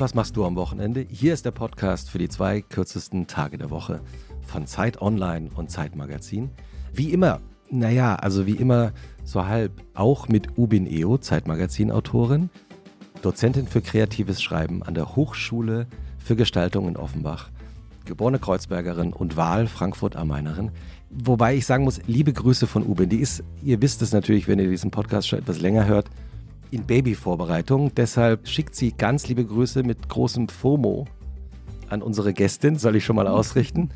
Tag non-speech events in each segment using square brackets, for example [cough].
Was machst du am Wochenende? Hier ist der Podcast für die zwei kürzesten Tage der Woche von Zeit Online und Zeit Magazin. Wie immer, naja, also wie immer so halb, auch mit Ubin Eo, Zeitmagazin-Autorin, Dozentin für kreatives Schreiben an der Hochschule für Gestaltung in Offenbach, geborene Kreuzbergerin und Wahl Frankfurt am Mainerin. Wobei ich sagen muss, liebe Grüße von Ubin. Die ist, ihr wisst es natürlich, wenn ihr diesen Podcast schon etwas länger hört, in Babyvorbereitung. Deshalb schickt sie ganz liebe Grüße mit großem FOMO an unsere Gästin, soll ich schon mal ausrichten.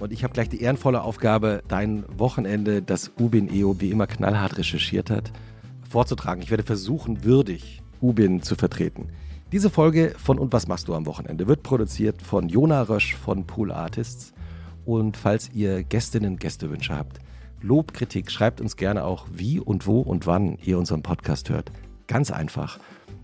Und ich habe gleich die ehrenvolle Aufgabe, dein Wochenende, das Ubin EO wie immer knallhart recherchiert hat, vorzutragen. Ich werde versuchen, würdig Ubin zu vertreten. Diese Folge von Und was machst du am Wochenende wird produziert von Jona Rösch von Pool Artists. Und falls ihr Gästinnen, Gästewünsche habt, Lob, Kritik, schreibt uns gerne auch, wie und wo und wann ihr unseren Podcast hört. Ganz einfach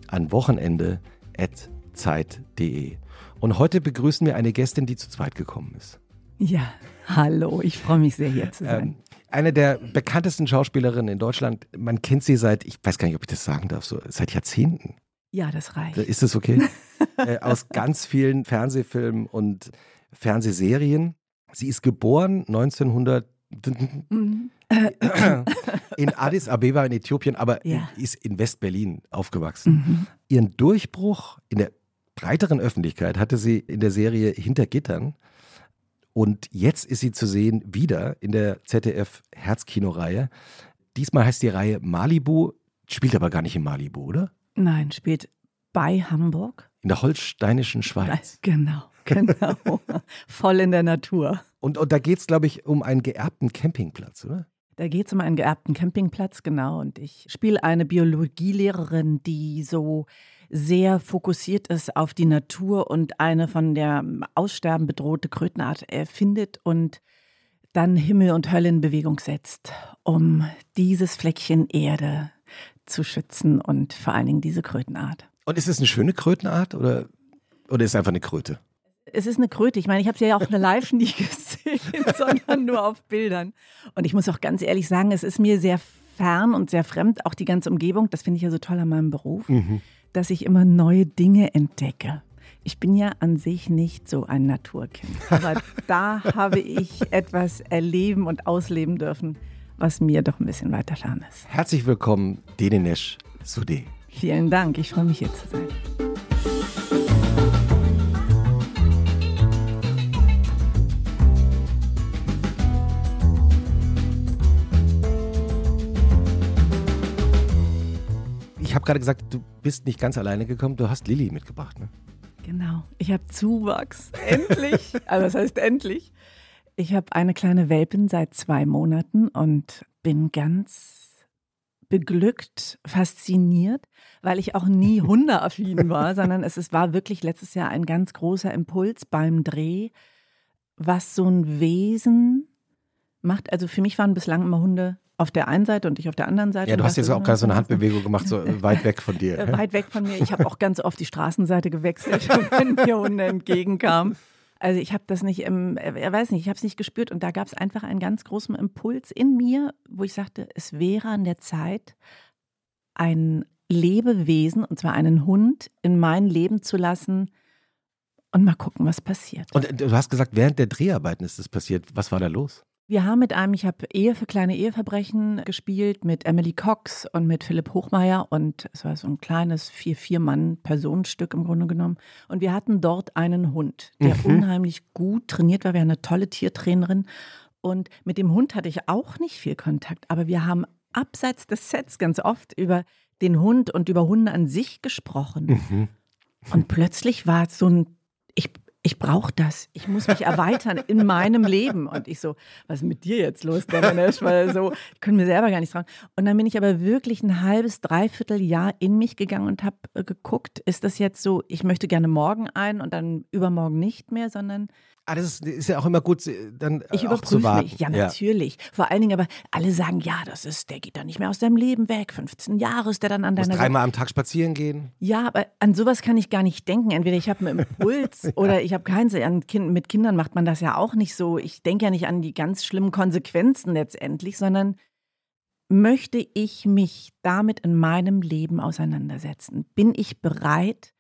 an wochenende.zeit.de. Und heute begrüßen wir eine Gästin, die zu zweit gekommen ist. Ja, hallo, ich freue mich sehr, hier zu sein. Ähm, eine der bekanntesten Schauspielerinnen in Deutschland. Man kennt sie seit, ich weiß gar nicht, ob ich das sagen darf, so seit Jahrzehnten. Ja, das reicht. Ist das okay? [laughs] äh, aus ganz vielen Fernsehfilmen und Fernsehserien. Sie ist geboren 1900. Mhm. In Addis Abeba in Äthiopien, aber ja. ist in West-Berlin aufgewachsen. Mhm. Ihren Durchbruch in der breiteren Öffentlichkeit hatte sie in der Serie Hinter Gittern. Und jetzt ist sie zu sehen wieder in der ZDF Herzkino-Reihe. Diesmal heißt die Reihe Malibu, spielt aber gar nicht in Malibu, oder? Nein, spielt bei Hamburg. In der holsteinischen Schweiz. Genau, genau. [laughs] Voll in der Natur. Und, und da geht es, glaube ich, um einen geerbten Campingplatz, oder? Da geht es um einen geerbten Campingplatz, genau. Und ich spiele eine Biologielehrerin, die so sehr fokussiert ist auf die Natur und eine von der Aussterben bedrohte Krötenart erfindet und dann Himmel und Hölle in Bewegung setzt, um dieses Fleckchen Erde zu schützen und vor allen Dingen diese Krötenart. Und ist es eine schöne Krötenart oder, oder ist es einfach eine Kröte? Es ist eine Kröte. Ich meine, ich habe sie ja auch eine live nie [laughs] gesehen, [laughs] sondern nur auf Bildern. Und ich muss auch ganz ehrlich sagen, es ist mir sehr fern und sehr fremd, auch die ganze Umgebung. Das finde ich ja so toll an meinem Beruf, mhm. dass ich immer neue Dinge entdecke. Ich bin ja an sich nicht so ein Naturkind, [laughs] aber da habe ich etwas erleben und ausleben dürfen, was mir doch ein bisschen weiter fern ist. Herzlich willkommen, Denenesh Sude. Vielen Dank, ich freue mich hier zu sein. Ich habe gerade gesagt, du bist nicht ganz alleine gekommen, du hast Lilly mitgebracht, ne? Genau, ich habe Zuwachs. Endlich. also das heißt endlich. Ich habe eine kleine Welpin seit zwei Monaten und bin ganz beglückt, fasziniert, weil ich auch nie [laughs] hundeaffin war, sondern es, es war wirklich letztes Jahr ein ganz großer Impuls beim Dreh, was so ein Wesen macht. Also für mich waren bislang immer Hunde auf der einen Seite und ich auf der anderen Seite. Ja, du hast jetzt auch gerade so eine Handbewegung gemacht, so weit weg von dir. [laughs] Weit weg von mir. Ich habe auch ganz oft die Straßenseite gewechselt, [laughs] wenn mir Hunde entgegenkamen. Also ich habe das nicht, im, er weiß nicht, ich habe es nicht gespürt und da gab es einfach einen ganz großen Impuls in mir, wo ich sagte, es wäre an der Zeit, ein Lebewesen, und zwar einen Hund, in mein Leben zu lassen und mal gucken, was passiert. Und du hast gesagt, während der Dreharbeiten ist das passiert. Was war da los? Wir haben mit einem, ich habe Ehe für kleine Eheverbrechen gespielt, mit Emily Cox und mit Philipp Hochmeier und es war so ein kleines Vier-Vier-Mann-Personenstück im Grunde genommen. Und wir hatten dort einen Hund, der mhm. unheimlich gut trainiert war. Wir haben eine tolle Tiertrainerin und mit dem Hund hatte ich auch nicht viel Kontakt, aber wir haben abseits des Sets ganz oft über den Hund und über Hunde an sich gesprochen. Mhm. Und plötzlich war es so ein, ich, ich brauche das. Ich muss mich erweitern in [laughs] meinem Leben. Und ich so, was ist mit dir jetzt los, Dominesh? Weil so, ich könnte mir selber gar nicht trauen. Und dann bin ich aber wirklich ein halbes, dreiviertel Jahr in mich gegangen und habe äh, geguckt, ist das jetzt so, ich möchte gerne morgen ein und dann übermorgen nicht mehr, sondern Ah, das ist, ist, ja auch immer gut, dann ich auch zu warten. Mich. Ja, natürlich. Ja. Vor allen Dingen aber, alle sagen, ja, das ist, der geht dann nicht mehr aus deinem Leben weg. 15 Jahre ist der dann an deiner Seite. dreimal am Tag spazieren gehen. Ja, aber an sowas kann ich gar nicht denken. Entweder ich habe einen Impuls [laughs] ja. oder ich habe keinen. An kind, mit Kindern macht man das ja auch nicht so. Ich denke ja nicht an die ganz schlimmen Konsequenzen letztendlich, sondern möchte ich mich damit in meinem Leben auseinandersetzen? Bin ich bereit,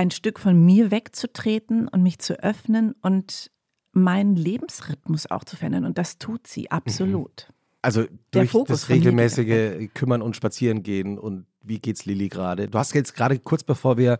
ein Stück von mir wegzutreten und mich zu öffnen und meinen Lebensrhythmus auch zu verändern. Und das tut sie absolut. Also durch das regelmäßige Kümmern und Spazierengehen und wie geht's Lilly gerade? Du hast jetzt gerade kurz bevor wir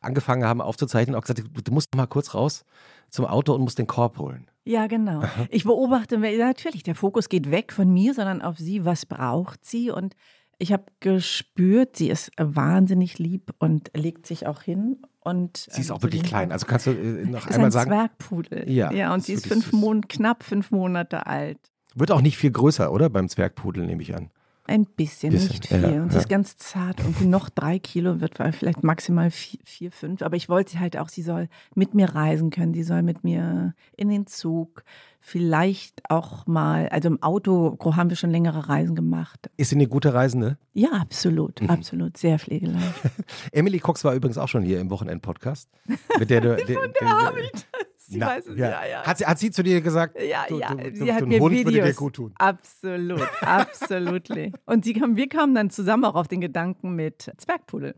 angefangen haben aufzuzeichnen auch gesagt, du musst mal kurz raus zum Auto und musst den Korb holen. Ja, genau. Ich beobachte, natürlich, der Fokus geht weg von mir, sondern auf sie. Was braucht sie? Und ich habe gespürt, sie ist wahnsinnig lieb und legt sich auch hin. Und, sie ist ähm, auch wirklich klein. Also kannst du äh, noch einmal ein sagen. Zwergpudel. Ja, ja und sie ist fünf Mon knapp fünf Monate alt. Wird auch nicht viel größer, oder? Beim Zwergpudel nehme ich an. Ein bisschen, bisschen nicht viel. Ja, und sie ja. ist ganz zart. Und noch drei Kilo wird vielleicht maximal vier, vier, fünf. Aber ich wollte halt auch, sie soll mit mir reisen können. Sie soll mit mir in den Zug. Vielleicht auch mal, also im Auto haben wir schon längere Reisen gemacht. Ist sie eine gute Reisende? Ja, absolut, mhm. absolut. Sehr pflegeleicht. [laughs] Emily Cox war übrigens auch schon hier im Wochenend-Podcast. Mit der du. [laughs] Von der, der das. Sie Na, weiß es, ja. ja, ja. Hat, sie, hat sie zu dir gesagt, ja, du, ja. Du, sie du, hat mir Hund Videos. würde dir gut tun. Absolut, [laughs] absolut. Und sie kam, wir kamen dann zusammen auch auf den Gedanken mit Zwergpudel.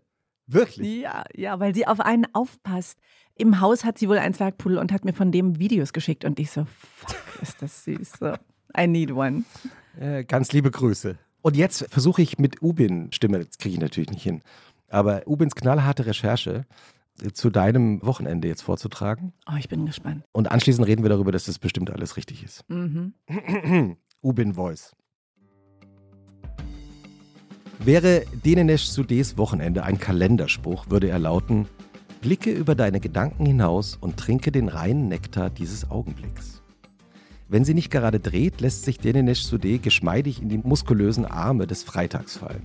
Wirklich? Ja, ja, weil sie auf einen aufpasst. Im Haus hat sie wohl einen Zwergpudel und hat mir von dem Videos geschickt und ich so, fuck, ist das süß. So, I need one. Äh, ganz liebe Grüße. Und jetzt versuche ich mit Ubin, Stimme, das kriege ich natürlich nicht hin, aber Ubins knallharte Recherche zu deinem Wochenende jetzt vorzutragen. Oh, ich bin gespannt. Und anschließend reden wir darüber, dass das bestimmt alles richtig ist. Mhm. [clears throat] Ubin Voice. Wäre Denenesh Sudes Wochenende ein Kalenderspruch, würde er lauten: Blicke über deine Gedanken hinaus und trinke den reinen Nektar dieses Augenblicks. Wenn sie nicht gerade dreht, lässt sich Denenesh Sude geschmeidig in die muskulösen Arme des Freitags fallen.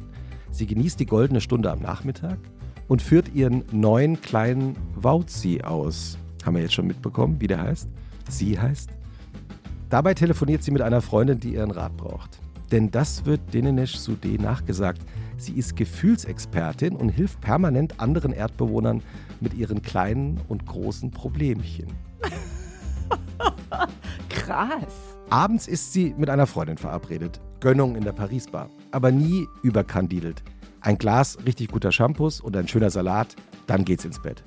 Sie genießt die goldene Stunde am Nachmittag, und führt ihren neuen kleinen Wauzi aus. Haben wir jetzt schon mitbekommen, wie der heißt? Sie heißt. Dabei telefoniert sie mit einer Freundin, die ihren Rat braucht. Denn das wird Denenesh Sude nachgesagt. Sie ist Gefühlsexpertin und hilft permanent anderen Erdbewohnern mit ihren kleinen und großen Problemchen. [laughs] Krass. Abends ist sie mit einer Freundin verabredet. Gönnung in der Paris-Bar. Aber nie überkandidelt. Ein Glas richtig guter Shampoos und ein schöner Salat, dann geht's ins Bett.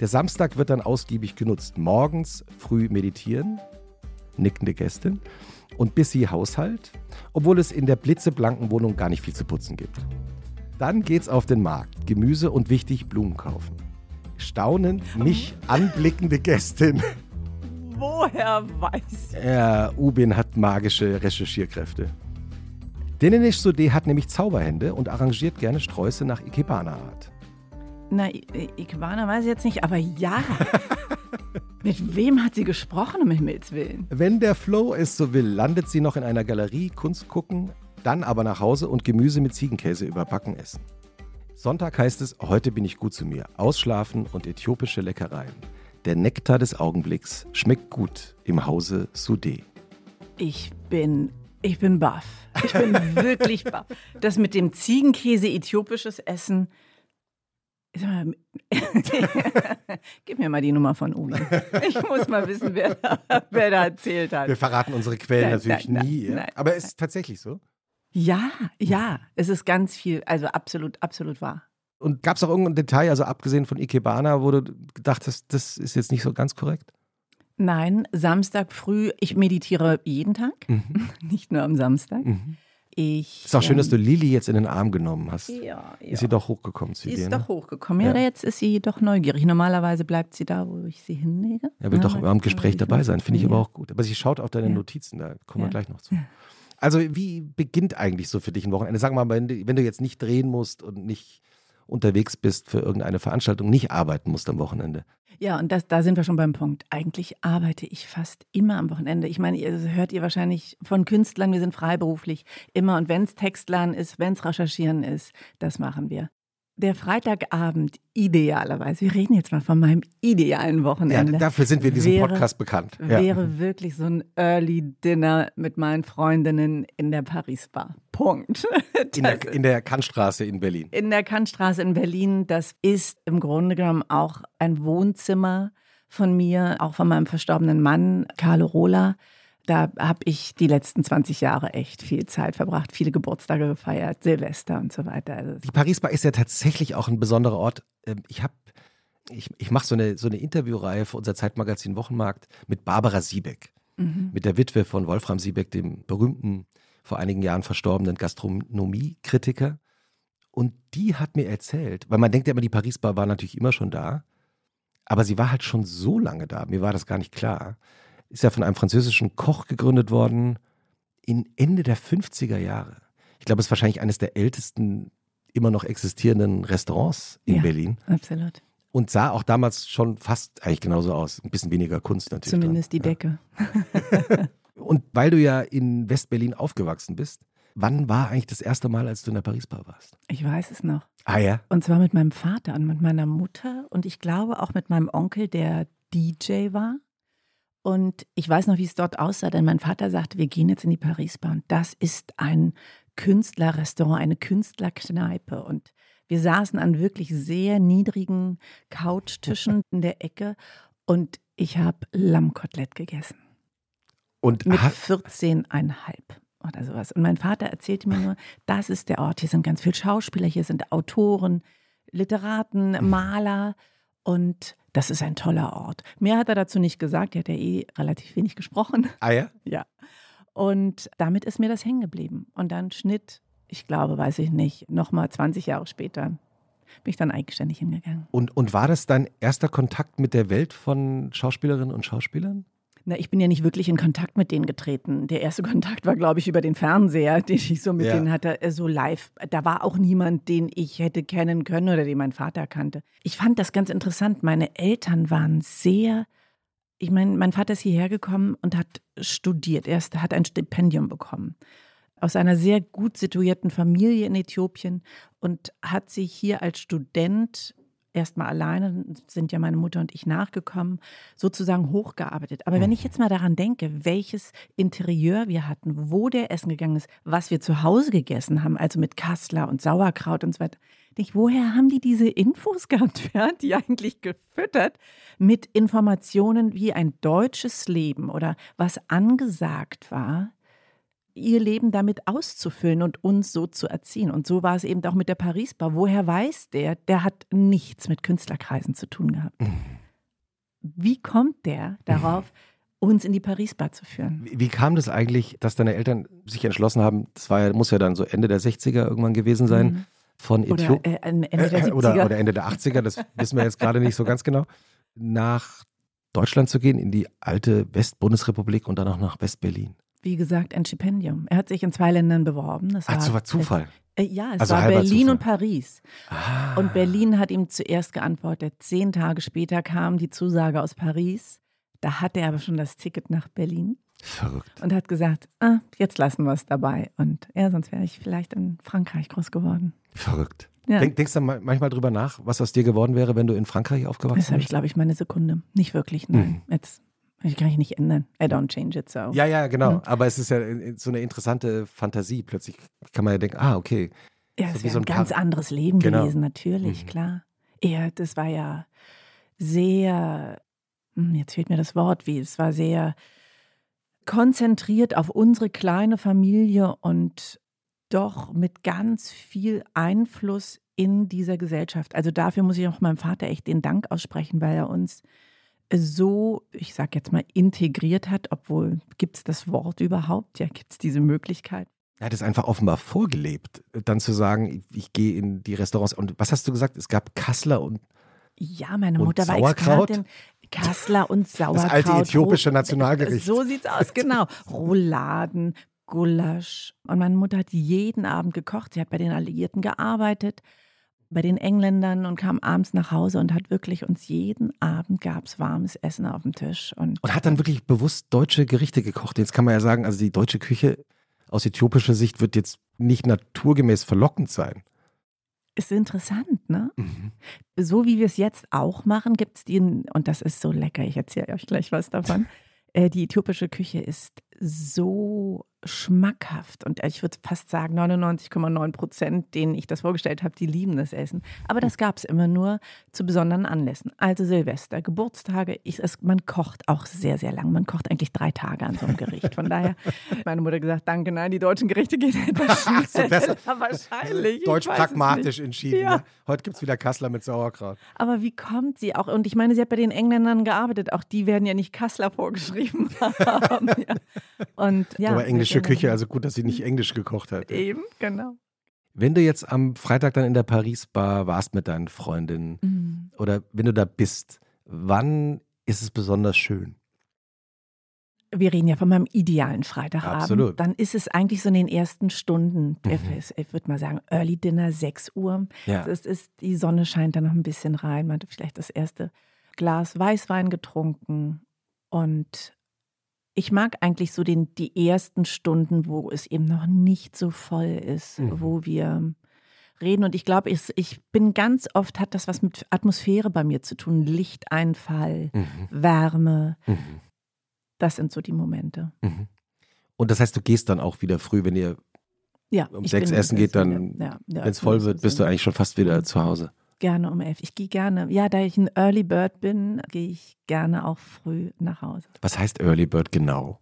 Der Samstag wird dann ausgiebig genutzt. Morgens früh meditieren, nickende Gästin und busy Haushalt, obwohl es in der blitzeblanken Wohnung gar nicht viel zu putzen gibt. Dann geht's auf den Markt, Gemüse und wichtig Blumen kaufen. Staunen mich [laughs] anblickende Gästin. Woher weiß ich? Ja, Ubin hat magische Recherchierkräfte. Denenisch Sode hat nämlich Zauberhände und arrangiert gerne Sträuße nach Ikebana-Art. Na, Ikebana weiß ich jetzt nicht, aber ja. [laughs] Mit wem hat sie gesprochen, um Himmels Willen? Wenn der Flow es so will, landet sie noch in einer Galerie, Kunst gucken, dann aber nach Hause und Gemüse mit Ziegenkäse überbacken essen. Sonntag heißt es, heute bin ich gut zu mir. Ausschlafen und äthiopische Leckereien. Der Nektar des Augenblicks schmeckt gut im Hause Sudé. Ich bin ich bin baff. Ich bin [laughs] wirklich baff. Das mit dem Ziegenkäse äthiopisches Essen. [laughs] Gib mir mal die Nummer von Umi. Ich muss mal wissen, wer, wer da erzählt hat. Wir verraten unsere Quellen nein, natürlich nein, nie. Nein, aber es ist tatsächlich so. Ja, ja, es ist ganz viel, also absolut, absolut wahr. Und gab es auch irgendein Detail, also abgesehen von Ikebana, wo du gedacht hast, das ist jetzt nicht so ganz korrekt? Nein, Samstag früh. Ich meditiere jeden Tag, mhm. [laughs] nicht nur am Samstag. Mhm. Ich, ist auch schön, dass du Lili jetzt in den Arm genommen hast. Ja, ja. Ist sie doch hochgekommen zu sie dir? Ist ne? doch hochgekommen. Ja, ja, jetzt ist sie doch neugierig. Normalerweise bleibt sie da, wo ich sie hinlege. Er will ja, doch am Gespräch dabei sein, finde ich aber auch gut. Aber sie schaut auf deine Notizen, da kommen wir gleich noch zu. Also, wie beginnt eigentlich so für dich ein Wochenende? Sag mal, wenn du, wenn du jetzt nicht drehen musst und nicht unterwegs bist für irgendeine Veranstaltung, nicht arbeiten musst am Wochenende. Ja, und das, da sind wir schon beim Punkt. Eigentlich arbeite ich fast immer am Wochenende. Ich meine, ihr hört ihr wahrscheinlich von Künstlern, wir sind freiberuflich immer. Und wenn es Textlernen ist, wenn es Recherchieren ist, das machen wir der Freitagabend idealerweise, wir reden jetzt mal von meinem idealen Wochenende. Ja, dafür sind wir in diesem wäre, Podcast bekannt. Ja. Wäre wirklich so ein Early Dinner mit meinen Freundinnen in der Paris Bar. Punkt. [laughs] In der, in der Kantstraße in Berlin. In der Kantstraße in Berlin. Das ist im Grunde genommen auch ein Wohnzimmer von mir, auch von meinem verstorbenen Mann, Carlo Rola da habe ich die letzten 20 Jahre echt viel Zeit verbracht, viele Geburtstage gefeiert, Silvester und so weiter. Also die Paris Bar ist ja tatsächlich auch ein besonderer Ort. Ähm, ich habe ich, ich mache so eine, so eine Interviewreihe für unser Zeitmagazin Wochenmarkt mit Barbara Siebeck, mhm. mit der Witwe von Wolfram Siebeck, dem berühmten, vor einigen Jahren verstorbenen Gastronomiekritiker. Und die hat mir erzählt, weil man denkt ja immer, die Paris-Bar war natürlich immer schon da, aber sie war halt schon so lange da, mir war das gar nicht klar. Ist ja von einem französischen Koch gegründet worden in Ende der 50er Jahre. Ich glaube, es ist wahrscheinlich eines der ältesten immer noch existierenden Restaurants in ja, Berlin. Absolut. Und sah auch damals schon fast eigentlich genauso aus. Ein bisschen weniger Kunst natürlich. Zumindest dran. die Decke. Ja. [laughs] Und weil du ja in West-Berlin aufgewachsen bist, wann war eigentlich das erste Mal, als du in der Paris-Bar warst? Ich weiß es noch. Ah ja? Und zwar mit meinem Vater und mit meiner Mutter und ich glaube auch mit meinem Onkel, der DJ war. Und ich weiß noch, wie es dort aussah, denn mein Vater sagte, wir gehen jetzt in die Paris-Bar und das ist ein Künstlerrestaurant, eine Künstlerkneipe. Und wir saßen an wirklich sehr niedrigen Couchtischen in der Ecke und ich habe Lammkotelett gegessen. Und mit 14,5 oder sowas. Und mein Vater erzählte mir nur, das ist der Ort, hier sind ganz viele Schauspieler, hier sind Autoren, Literaten, mhm. Maler und das ist ein toller Ort. Mehr hat er dazu nicht gesagt, er hat ja eh relativ wenig gesprochen. Ah ja? [laughs] Ja. Und damit ist mir das hängen geblieben. Und dann Schnitt, ich glaube, weiß ich nicht, nochmal 20 Jahre später bin ich dann eigenständig hingegangen. Und, und war das dein erster Kontakt mit der Welt von Schauspielerinnen und Schauspielern? Na, ich bin ja nicht wirklich in Kontakt mit denen getreten. Der erste [laughs] Kontakt war, glaube ich, über den Fernseher, [laughs] den ich so mit ja. denen hatte, äh, so live. Da war auch niemand, den ich hätte kennen können oder den mein Vater kannte. Ich fand das ganz interessant. Meine Eltern waren sehr ich meine, mein Vater ist hierher gekommen und hat studiert. Er hat ein Stipendium bekommen aus einer sehr gut situierten Familie in Äthiopien und hat sich hier als Student erstmal alleine, sind ja meine Mutter und ich nachgekommen, sozusagen hochgearbeitet. Aber wenn ich jetzt mal daran denke, welches Interieur wir hatten, wo der Essen gegangen ist, was wir zu Hause gegessen haben, also mit Kassler und Sauerkraut und so weiter, denke ich, woher haben die diese Infos [laughs] gehabt? Wer hat die eigentlich gefüttert mit Informationen, wie ein deutsches Leben oder was angesagt war, ihr Leben damit auszufüllen und uns so zu erziehen. Und so war es eben auch mit der Paris-Bar. Woher weiß der? Der hat nichts mit Künstlerkreisen zu tun gehabt. Mhm. Wie kommt der darauf, uns in die Paris-Bar zu führen? Wie, wie, kam das eigentlich, dass deine Eltern sich entschlossen haben, das war, muss ja dann so Ende der 60er irgendwann gewesen sein, mhm von Äthiopien. Äh, Ende der 70er. Oder, oder Ende der 80er, das wissen wir jetzt gerade nicht so ganz genau. Nach Deutschland zu gehen, in die alte Westbundesrepublik und dann auch nach Westberlin. Wie gesagt, ein Stipendium. Er hat sich in zwei Ländern beworben. Das Ach, war, war Zufall. Äh, ja, es also war Berlin Zufall. und Paris. Ah. Und Berlin hat ihm zuerst geantwortet. Zehn Tage später kam die Zusage aus Paris. Da hatte er aber schon das Ticket nach Berlin. Verrückt. Und hat gesagt, ah, jetzt lassen wir es dabei. Und ja, sonst wäre ich vielleicht in Frankreich groß geworden. Verrückt. Ja. Denk, denkst du manchmal drüber nach, was aus dir geworden wäre, wenn du in Frankreich aufgewachsen wärst? Das habe ich, glaube ich, meine Sekunde. Nicht wirklich, nein. Hm. Jetzt ich kann ich nicht ändern. I don't change it so. Ja, ja, genau. Aber es ist ja so eine interessante Fantasie. Plötzlich kann man ja denken, ah, okay. Ja, es so wäre so ein, ganz anderes Leben genau. gewesen, natürlich, mhm. klar. Ja, das war ja sehr, hm, jetzt fehlt mir das Wort, wie, es war sehr konzentriert auf unsere kleine Familie und doch mit ganz viel Einfluss in dieser Gesellschaft. Also dafür muss ich auch meinem Vater echt den Dank aussprechen, weil er uns so, ich sag jetzt mal, integriert hat, obwohl gibt es das Wort überhaupt? Ja, gibt es diese Möglichkeit? Er hat es einfach offenbar vorgelebt, dann zu sagen, ich, ich gehe in die Restaurants. Und was hast du gesagt? Es gab Kassler und ja, meine Mutter war Expertin. Kassler und Sauerkraut. Das alte äthiopische Nationalgericht. So sieht's aus, genau. Rouladen, Gulasch. Und meine Mutter hat jeden Abend gekocht. Sie hat bei den Alliierten gearbeitet, bei den Engländern und kam abends nach Hause und hat wirklich uns jeden Abend gab es warmes Essen auf dem Tisch. Und, und hat dann wirklich bewusst deutsche Gerichte gekocht. Jetzt kann man ja sagen, also die deutsche Küche aus äthiopischer Sicht wird jetzt nicht naturgemäß verlockend sein. Ist interessant, ne? Mhm. So wie wir es jetzt auch machen, gibt es den, und das ist so lecker, ich erzähle euch gleich was davon. [laughs] äh, die äthiopische Küche ist so schmackhaft. Und ich würde fast sagen, 99,9 Prozent, denen ich das vorgestellt habe, die lieben das Essen. Aber das gab es immer nur zu besonderen Anlässen. Also Silvester, Geburtstage. Ich, es, man kocht auch sehr, sehr lang. Man kocht eigentlich drei Tage an so einem Gericht. Von daher hat meine Mutter gesagt, danke, nein, die deutschen Gerichte gehen etwas schneller. [laughs] [laughs] wahrscheinlich. Deutsch pragmatisch entschieden. Ja. Ne? Heute gibt es wieder Kassler mit Sauerkraut. Aber wie kommt sie auch? Und ich meine, sie hat bei den Engländern gearbeitet. Auch die werden ja nicht Kassler vorgeschrieben [laughs] haben. ja. Und, ja, Aber englische Küche, also gut, dass sie nicht Englisch gekocht hat. Eben, genau. Wenn du jetzt am Freitag dann in der Paris-Bar warst mit deinen Freundinnen mhm. oder wenn du da bist, wann ist es besonders schön? Wir reden ja von meinem idealen Freitagabend. Absolut. Dann ist es eigentlich so in den ersten Stunden. Mhm. Ich würde mal sagen, Early Dinner, 6 Uhr. Ja. Das ist, die Sonne scheint da noch ein bisschen rein. Man hat vielleicht das erste Glas Weißwein getrunken und ich mag eigentlich so den, die ersten Stunden, wo es eben noch nicht so voll ist, mhm. wo wir reden. Und ich glaube, ich, ich bin ganz oft, hat das was mit Atmosphäre bei mir zu tun. Lichteinfall, mhm. Wärme. Mhm. Das sind so die Momente. Mhm. Und das heißt, du gehst dann auch wieder früh, wenn ihr ja, um sechs essen geht, dann, ja, ja, wenn es voll wird, bist du eigentlich schon fast wieder zu Hause. Gerne um elf. Ich gehe gerne, ja, da ich ein Early Bird bin, gehe ich gerne auch früh nach Hause. Was heißt Early Bird genau?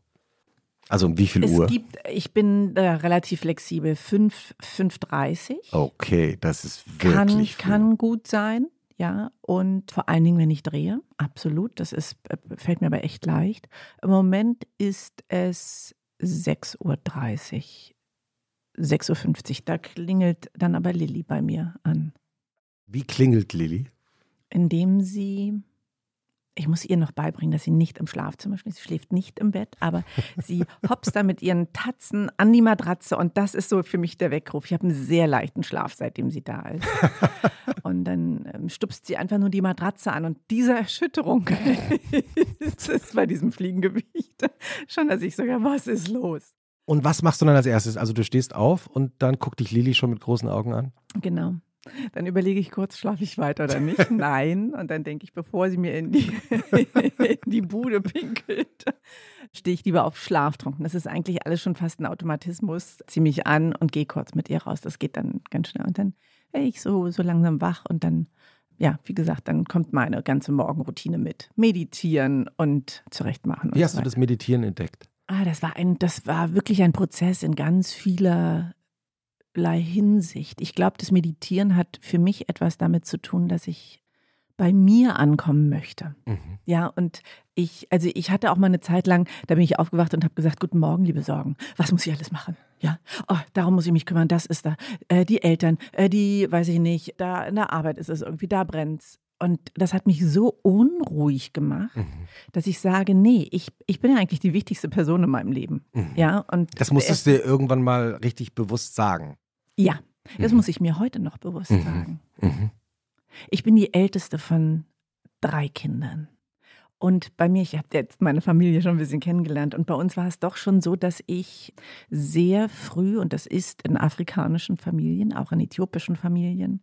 Also um wie viel es Uhr? Gibt, ich bin äh, relativ flexibel. 5, 5.30 Okay, das ist wirklich kann, kann gut sein, ja. Und vor allen Dingen, wenn ich drehe, absolut. Das ist, äh, fällt mir aber echt leicht. Im Moment ist es 6.30 Uhr. 6.50 Uhr. Da klingelt dann aber Lilly bei mir an. Wie klingelt Lilly? Indem sie, ich muss ihr noch beibringen, dass sie nicht im Schlafzimmer schläft. Sie schläft nicht im Bett, aber sie [laughs] hopst da mit ihren Tatzen an die Matratze und das ist so für mich der Weckruf. Ich habe einen sehr leichten Schlaf, seitdem sie da ist. [laughs] und dann ähm, stupst sie einfach nur die Matratze an und diese Erschütterung [laughs] ist bei diesem Fliegengewicht schon, dass ich sogar, was ist los? Und was machst du dann als erstes? Also du stehst auf und dann guckt dich Lilly schon mit großen Augen an? Genau. Dann überlege ich kurz, schlafe ich weiter oder nicht? [laughs] Nein. Und dann denke ich, bevor sie mir in die, [laughs] in die Bude pinkelt, stehe ich lieber auf Schlaftrunken. Das ist eigentlich alles schon fast ein Automatismus. Ziehe mich an und gehe kurz mit ihr raus. Das geht dann ganz schnell. Und dann werde ich so, so langsam wach und dann, ja, wie gesagt, dann kommt meine ganze Morgenroutine mit. Meditieren und zurechtmachen. Wie hast so du das Meditieren entdeckt? Ah, das war ein, das war wirklich ein Prozess in ganz vieler Hinsicht. Ich glaube, das Meditieren hat für mich etwas damit zu tun, dass ich bei mir ankommen möchte. Mhm. Ja, und ich, also ich hatte auch mal eine Zeit lang, da bin ich aufgewacht und habe gesagt, guten Morgen, liebe Sorgen. Was muss ich alles machen? Ja, oh, darum muss ich mich kümmern, das ist da. Äh, die Eltern, äh, die, weiß ich nicht, da in der Arbeit ist es irgendwie, da brennt's. Und das hat mich so unruhig gemacht, mhm. dass ich sage, nee, ich, ich bin ja eigentlich die wichtigste Person in meinem Leben. Mhm. Ja, und das musstest du dir irgendwann mal richtig bewusst sagen. Ja, das mhm. muss ich mir heute noch bewusst mhm. sagen. Mhm. Ich bin die älteste von drei Kindern. Und bei mir, ich habe jetzt meine Familie schon ein bisschen kennengelernt. Und bei uns war es doch schon so, dass ich sehr früh, und das ist in afrikanischen Familien, auch in äthiopischen Familien,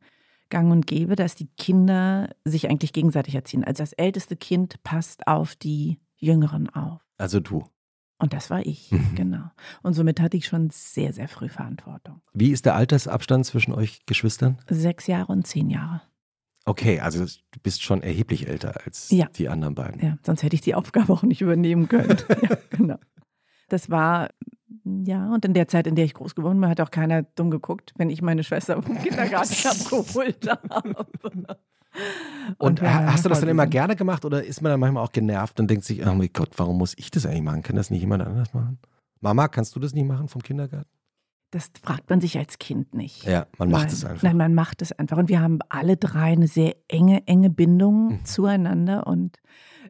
gang und gäbe, dass die Kinder sich eigentlich gegenseitig erziehen. Also das älteste Kind passt auf die Jüngeren auf. Also du. Und das war ich, mhm. genau. Und somit hatte ich schon sehr, sehr früh Verantwortung. Wie ist der Altersabstand zwischen euch Geschwistern? Sechs Jahre und zehn Jahre. Okay, also du bist schon erheblich älter als ja. die anderen beiden. Ja, sonst hätte ich die Aufgabe auch nicht übernehmen können. [laughs] ja, genau. Das war, ja, und in der Zeit, in der ich groß geworden bin, hat auch keiner dumm geguckt, wenn ich meine Schwester vom Kindergarten [laughs] abgeholt habe. Und, und hast du das dann immer gerne gemacht oder ist man dann manchmal auch genervt und denkt sich, oh mein Gott, warum muss ich das eigentlich machen? Kann das nicht jemand anders machen? Mama, kannst du das nicht machen vom Kindergarten? Das fragt man sich als Kind nicht. Ja, man macht es einfach. Nein, man macht es einfach. Und wir haben alle drei eine sehr enge, enge Bindung mhm. zueinander. Und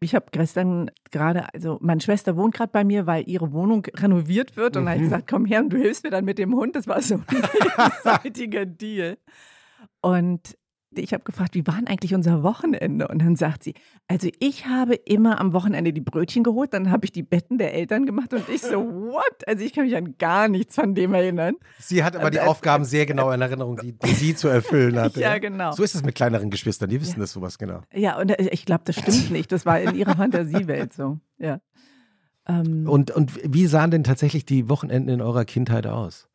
ich habe gestern gerade, also meine Schwester wohnt gerade bei mir, weil ihre Wohnung renoviert wird. Und mhm. habe ich gesagt, komm her und du hilfst mir dann mit dem Hund. Das war so ein [laughs] [laughs] gegenseitiger Deal. Und ich habe gefragt, wie war denn eigentlich unser Wochenende? Und dann sagt sie, also ich habe immer am Wochenende die Brötchen geholt, dann habe ich die Betten der Eltern gemacht und ich so, what? Also ich kann mich an gar nichts von dem erinnern. Sie hat aber die also, Aufgaben [laughs] sehr genau in Erinnerung, die, die sie zu erfüllen [laughs] hatte. ja, genau. So ist es mit kleineren Geschwistern, die wissen ja. das sowas genau. Ja, und äh, ich glaube, das stimmt nicht. Das war in ihrer Fantasiewelt so, ja. Ähm, Und, und wie sahen denn tatsächlich die Wochenenden in eurer Kindheit aus?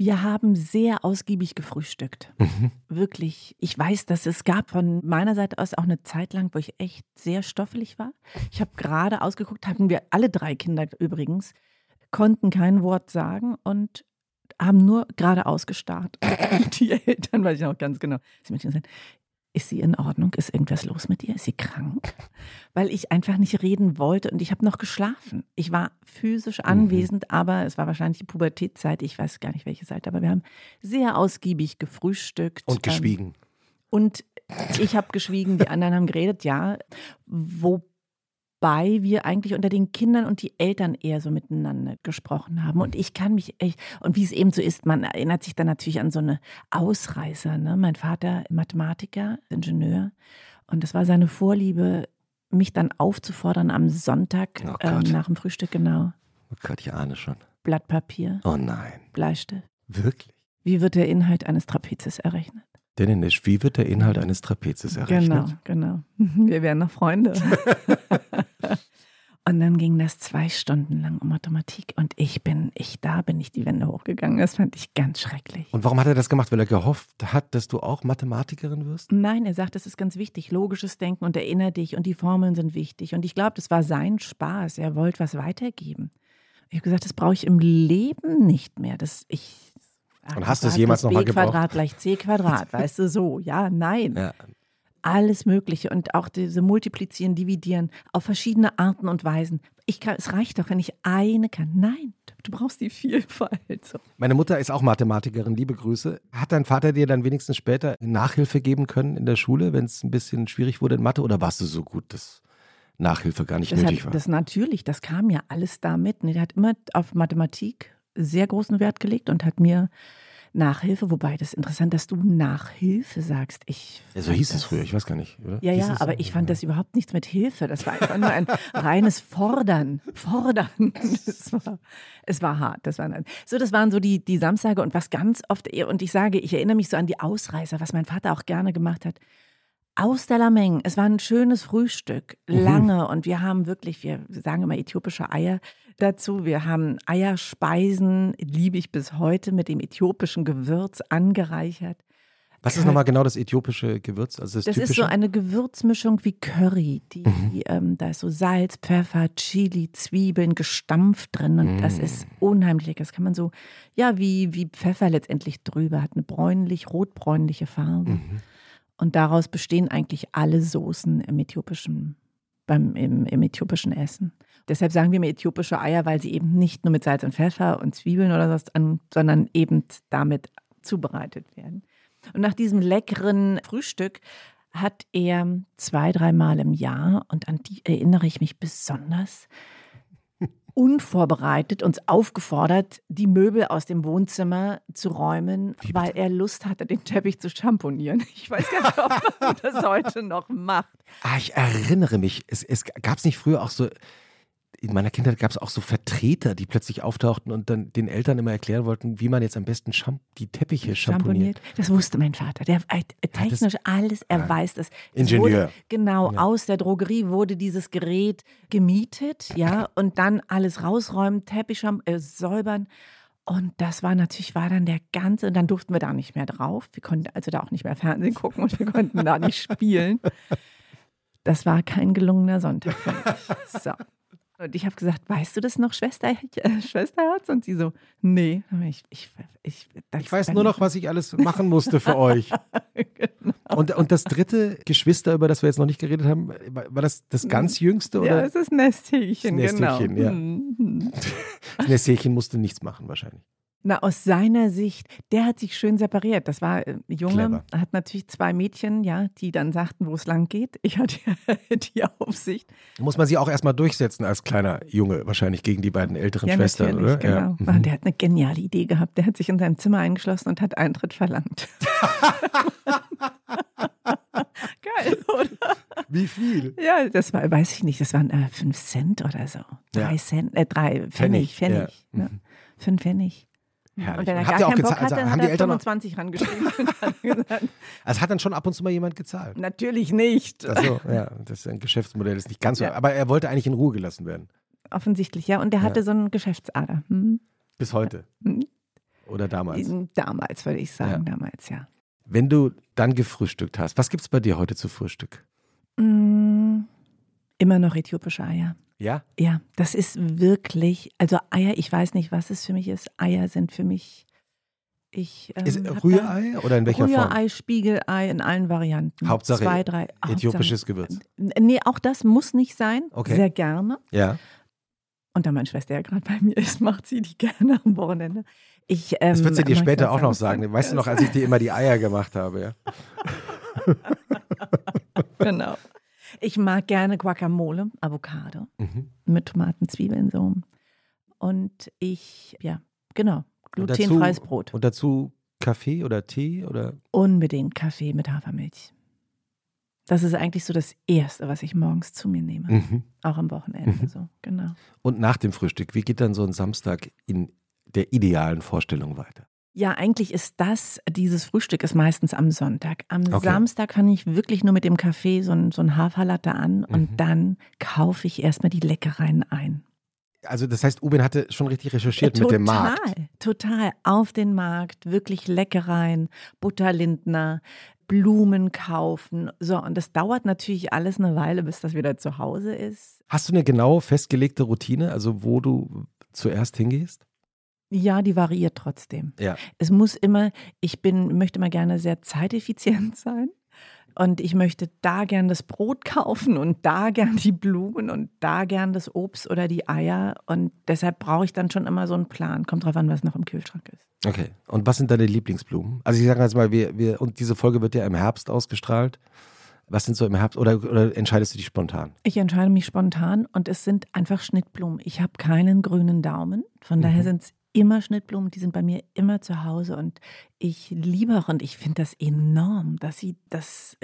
Wir haben sehr ausgiebig gefrühstückt. Mhm. Wirklich. Ich weiß, dass es gab von meiner Seite aus auch eine Zeit lang, wo ich echt sehr stoffelig war. Ich habe gerade ausgeguckt, hatten wir alle drei Kinder übrigens, konnten kein Wort sagen und haben nur geradeaus gestarrt. [laughs] Die Eltern, weiß ich noch ganz genau. Sie ist sie in Ordnung? Ist irgendwas los mit ihr? Ist sie krank? Weil ich einfach nicht reden wollte und ich habe noch geschlafen. Ich war physisch anwesend, aber es war wahrscheinlich die Pubertätzeit. Ich weiß gar nicht, welche Seite, aber wir haben sehr ausgiebig gefrühstückt. Und Ähm, geschwiegen. und ich habe geschwiegen, die anderen haben geredet, ja. Wobei wir eigentlich unter den Kindern und die Eltern eher so miteinander gesprochen haben. Und ich kann mich echt, und wie es eben so ist, man erinnert sich dann natürlich an so eine Ausreißer. Ne? Mein Vater, Mathematiker, Ingenieur. Und das war seine Vorliebe, mich dann aufzufordern am Sonntag Oh Gott. nach dem Frühstück, genau. Oh Gott, ich ahne schon. Blatt Papier, Oh nein. Bleistift. Wirklich? Wie wird der Inhalt eines Trapezes errechnet? Denn in wie wird der Inhalt eines Trapezes errechnet? Genau, genau. [laughs] Wir wären noch Freunde. [laughs] und dann ging das zwei Stunden lang um Mathematik und ich bin, ich, da bin ich die Wände hochgegangen. Das fand ich ganz schrecklich. Und warum hat er das gemacht? Weil er gehofft hat, dass du auch Mathematikerin wirst? Nein, er sagt, das ist ganz wichtig. Logisches Denken und erinner dich und die Formeln sind wichtig. Und ich glaube, das war sein Spaß. Er wollte was weitergeben. Ich habe gesagt, das brauche ich im Leben nicht mehr. Das, ich, Und hast du es jemals plus noch mal B gebraucht? Quadrat gleich C Quadrat, weißt du, so. Ja, nein. Ja. Alles Mögliche und auch diese Multiplizieren, Dividieren auf verschiedene Arten und Weisen. Ich kann, es reicht doch, wenn ich eine kann. Nein, du brauchst die Vielfalt. So. Meine Mutter ist auch Mathematikerin, liebe Grüße. Hat dein Vater dir dann wenigstens später Nachhilfe geben können in der Schule, wenn es ein bisschen schwierig wurde in Mathe? Oder warst du so gut, dass Nachhilfe gar nicht Das, nötig hat, war? das natürlich, das kam ja alles damit. Ne, Der hat immer auf Mathematik sehr großen Wert gelegt und hat mir Nachhilfe, wobei das ist interessant, dass du Nachhilfe sagst. Ich ja, so hieß es früher, ich weiß gar nicht. Oder? Ja, Hieß ja, aber so? ich fand das überhaupt nichts mit Hilfe. Das war einfach nur ein [laughs] reines Fordern. Fordern. Es war, es war hart. Das waren, so, das waren so die, die Samstage und was ganz oft, und ich sage, ich erinnere mich so an die Ausreißer, was mein Vater auch gerne gemacht hat. Aus der Lameng. Es war ein schönes Frühstück, Mhm. lange. Und wir haben wirklich, wir sagen immer äthiopische Eier dazu. Wir haben Eierspeisen, liebe ich bis heute, mit dem äthiopischen Gewürz angereichert. Was ist nochmal genau das äthiopische Gewürz? Also das, Das ist so eine Gewürzmischung wie Curry. Die, Mhm. ähm, da ist so Salz, Pfeffer, Chili, Zwiebeln gestampft drin und das Mm. ist unheimlich lecker. Das kann man so, ja, wie, wie Pfeffer letztendlich drüber, hat eine bräunlich, rotbräunliche Farbe. Mhm. Und daraus bestehen eigentlich alle Soßen im äthiopischen, beim, im, im äthiopischen Essen. Deshalb sagen wir immer äthiopische Eier, weil sie eben nicht nur mit Salz und Pfeffer und Zwiebeln oder was an, sondern eben damit zubereitet werden. Und nach diesem leckeren Frühstück hat er zwei, dreimal im Jahr, und an die erinnere ich mich besonders, [laughs] unvorbereitet uns aufgefordert, die Möbel aus dem Wohnzimmer zu räumen, weil er Lust hatte, den Teppich zu schamponieren. Ich weiß gar nicht, ob man [laughs] das heute noch macht. Ah, ich erinnere mich. Es, es gab es nicht früher auch so, in meiner Kindheit gab es auch so Vertreter, die plötzlich auftauchten und dann den Eltern immer erklären wollten, wie man jetzt am besten Champ die Teppiche schamponiert. Das wusste mein Vater. Der äh, technisch alles, er Ah. weiß das. Ingenieur. Wurde, genau, Ja. aus der Drogerie wurde dieses Gerät gemietet, ja, [clears throat] und dann alles rausräumen, Teppich scham- äh, säubern. Und das war natürlich, war dann der ganze, und dann durften wir da nicht mehr drauf. Wir konnten also da auch nicht mehr Fernsehen gucken und wir konnten da nicht spielen. Das war kein gelungener Sonntag für mich. So. Und ich habe gesagt, weißt du das noch, Schwester, [laughs] äh, Schwesterherz? Und sie so, nee. Ich, ich, ich, Ich weiß nur noch, was ich alles machen musste für [laughs] euch. genau. Und, und das dritte Geschwister, über das wir jetzt noch nicht geredet haben, war das das ganz jüngste Ja, oder? es ist Nesthäkchen, Das Nesthäkchen, genau. ja. Mhm. Das [laughs] Nesthäkchen musste nichts machen wahrscheinlich. Na, aus seiner Sicht, der hat sich schön separiert. Das war äh, Junge, Clever. hat natürlich zwei Mädchen, ja, die dann sagten, wo es lang geht. Ich hatte [laughs] die Aufsicht. Muss man sie auch erstmal durchsetzen als kleiner Junge, wahrscheinlich gegen die beiden älteren ja, Schwestern, oder? genau. Ja. Und Der hat eine geniale Idee gehabt. Der hat sich in seinem Zimmer eingeschlossen und hat Eintritt verlangt. [laughs] Geil, oder? Wie viel? Ja, das war, weiß ich nicht, das waren äh, fünf Cent oder so. Drei Ja. Cent, äh, drei Pfennig, Pfennig, Pfennig. ja. Ne? Fünf Pfennig. Herrlich. Und wenn er Habt gar keinen Bock? Also hatte, haben hat die er Eltern noch- 25 rangeschrieben. [laughs] Also hat dann schon ab und zu mal jemand gezahlt. Natürlich nicht. Ach so, ja, das ist ein Geschäftsmodell, ist nicht ganz so. Ja. Aber er wollte eigentlich in Ruhe gelassen werden. offensichtlich, ja. Und der hatte Ja. so einen Geschäftsader. Hm? Bis heute. Hm. Oder damals. Damals, würde ich sagen, damals, ja. Wenn du dann gefrühstückt hast, was gibt es bei dir heute zu Frühstück? Mm, Immer noch äthiopische Eier. Ja? Ja, das ist wirklich, also Eier, ich weiß nicht, was es für mich ist. Eier sind für mich, ich. Ähm, Ist Rührei oder in welcher Form? Rührei, Spiegelei in allen Varianten. Hauptsache Zwei, drei. Äthiopisches Hauptsache- Gewürz. Nee, auch das muss nicht sein. Okay. Sehr gerne. Ja. Und da meine Schwester ja gerade bei mir ist, [laughs] macht sie die gerne am Wochenende. Ich, ähm, Das wird sie dir später auch noch sagen. sagen. Weißt du noch, als ich dir immer die Eier gemacht habe, ja? [laughs] Genau. Ich mag gerne Guacamole, Avocado Mhm. mit Tomaten, Zwiebeln so. Und ich, ja, genau, Und dazu- glutenfreies Brot. Und dazu Kaffee oder Tee oder? Unbedingt Kaffee mit Hafermilch. Das ist eigentlich so das Erste, was ich morgens zu mir nehme. Mhm. Auch am Wochenende Mhm. so, genau. Und nach dem Frühstück, wie geht dann so ein Samstag in der idealen Vorstellung weiter? Ja, eigentlich ist das, dieses Frühstück ist meistens am Sonntag. Am Okay. Samstag fange ich wirklich nur mit dem Kaffee so ein, so ein Haferlatte an und Mhm. dann kaufe ich erstmal die Leckereien ein. Also das heißt, Ubin hatte schon richtig recherchiert Ja, mit dem Markt. Total, total. Auf den Markt, wirklich Leckereien, Butterlindner, Blumen kaufen. So, und das dauert natürlich alles eine Weile, bis das wieder zu Hause ist. Hast du eine genau festgelegte Routine, also wo du zuerst hingehst? Ja, die variiert trotzdem. Ja. Es muss immer, ich bin, möchte mal gerne sehr zeiteffizient sein. Und ich möchte da gern das Brot [laughs] kaufen und da gern die Blumen und da gern das Obst oder die Eier. Und deshalb brauche ich dann schon immer so einen Plan. Kommt drauf an, was noch im Kühlschrank ist. Okay. Und was sind deine Lieblingsblumen? Also ich sage jetzt mal, wir, wir, und diese Folge wird ja im Herbst ausgestrahlt. Was sind so im Herbst oder, oder entscheidest du dich spontan? Ich entscheide mich spontan und es sind einfach Schnittblumen. Ich habe keinen grünen Daumen. Von daher Mhm. sind es immer Schnittblumen, die sind bei mir immer zu Hause und ich liebe auch und ich finde das enorm, dass sie das.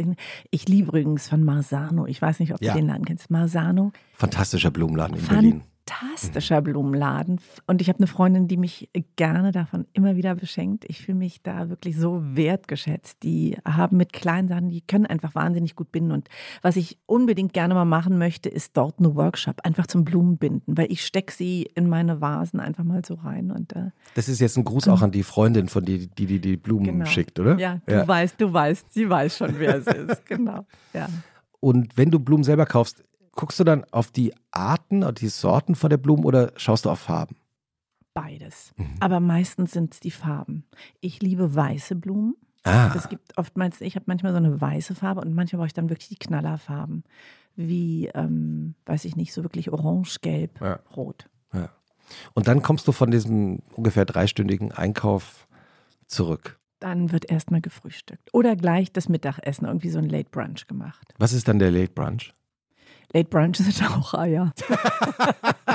Ich liebe übrigens von Marsano. Ich weiß nicht, ob Ja. du den Laden kennst. Marsano, Fantastischer Blumenladen in Berlin. Fantastischer Blumenladen. Und ich habe eine Freundin, die mich gerne davon immer wieder beschenkt. Ich fühle mich da wirklich so wertgeschätzt. Die haben mit kleinen Sachen, die können einfach wahnsinnig gut binden. Und was ich unbedingt gerne mal machen möchte, ist dort einen Workshop, einfach zum Blumenbinden, weil ich stecke sie in meine Vasen einfach mal so rein. Und äh, Das ist jetzt ein Gruß auch an die Freundin, von die die die, die Blumen Genau. schickt, oder? ja, du weißt, du weißt, sie weiß schon, wer es ist. Genau. Ja. Und wenn du Blumen selber kaufst, guckst du dann auf die Arten, auf die Sorten von der Blumen oder schaust du auf Farben? Beides. Mhm. Aber meistens sind es die Farben. Ich liebe weiße Blumen. Ah, Es gibt oftmals, ich habe manchmal so eine weiße Farbe und manchmal brauche ich dann wirklich die Knallerfarben. Wie, ähm, weiß ich nicht, so wirklich orange, gelb, Ja. rot. ja. Und dann kommst du von diesem ungefähr dreistündigen Einkauf zurück. Dann wird erstmal gefrühstückt. Oder gleich das Mittagessen, irgendwie so ein Late Brunch gemacht. Was ist dann der Late Brunch? Late Brunch sind auch Eier. [laughs]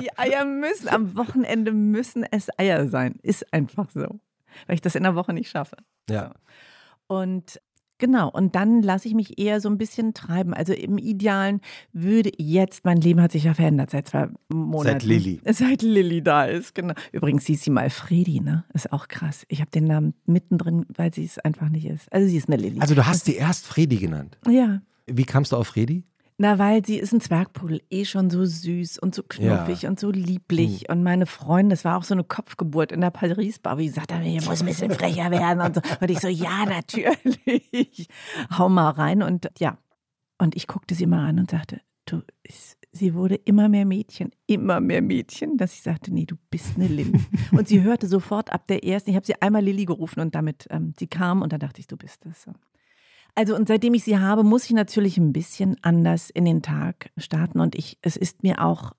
die Eier müssen, am Wochenende müssen es Eier sein. Ist einfach so. Weil ich das in der Woche nicht schaffe. Ja. Und genau, und dann lasse ich mich eher so ein bisschen treiben. Also im Idealen würde jetzt, mein Leben hat sich ja verändert seit zwei Monaten. Seit Lilly. Seit Lilly da ist, genau. Übrigens hieß sie mal Fredi, ne? Ist auch krass. Ich habe den Namen mittendrin, weil sie es einfach nicht ist. Also sie ist eine Lilly. Also du hast sie erst Fredi genannt. ja. Wie kamst du auf Fredi? Na, weil sie ist ein Zwergpudel, eh schon so süß und so knuffig und so lieblich. Und meine Freundin, das war auch so eine Kopfgeburt in der Paris-Bar, wie sie sagte, hier muss ein bisschen frecher werden und so. Und ich so, ja, natürlich. Hau mal rein. Und ja, und ich guckte sie mal an und sagte, du, es- sie wurde immer mehr Mädchen, immer mehr Mädchen, dass ich sagte, nee, du bist eine Lilly. [laughs] und sie hörte sofort ab der ersten, ich habe sie einmal Lilly gerufen und damit, ähm, sie kam und dann dachte ich, du bist es. So. Also und seitdem ich sie habe, muss ich natürlich ein bisschen anders in den Tag starten und ich, es ist mir auch,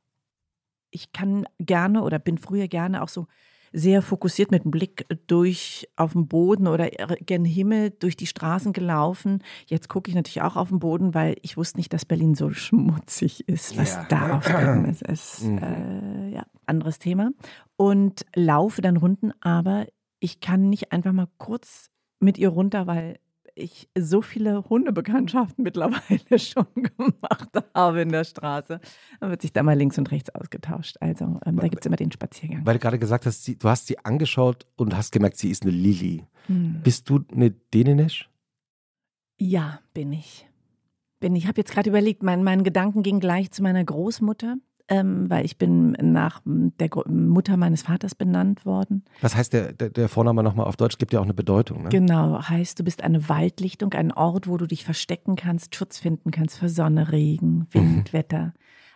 ich kann gerne oder bin früher gerne auch so sehr fokussiert mit dem Blick durch auf den Boden oder gen Himmel durch die Straßen gelaufen. Jetzt gucke ich natürlich auch auf den Boden, weil ich wusste nicht, dass Berlin so schmutzig ist, was Ja. da auf dem ist. ist Mhm. äh, ja, anderes Thema. Und laufe dann Runden, aber ich kann nicht einfach mal kurz mit ihr runter, weil ich so viele Hundebekanntschaften mittlerweile [laughs] schon gemacht habe in der Straße. Dann wird sich da mal links und rechts ausgetauscht. Also ähm, da gibt es immer den Spaziergang. Weil du gerade gesagt hast, sie, du hast sie angeschaut und hast gemerkt, sie ist eine Lilly. Hm. Bist du eine Dänisch? Ja, bin ich. Bin ich. Ich habe jetzt gerade überlegt, mein, mein Gedanken ging gleich zu meiner Großmutter. Ähm, weil ich bin nach der Mutter meines Vaters benannt worden. Was heißt der, der, der Vorname nochmal auf Deutsch? Gibt ja auch eine Bedeutung. Ne? Genau, heißt, du bist eine Waldlichtung, ein Ort, wo du dich verstecken kannst, Schutz finden kannst für Sonne, Regen, Wind, mhm. Wetter.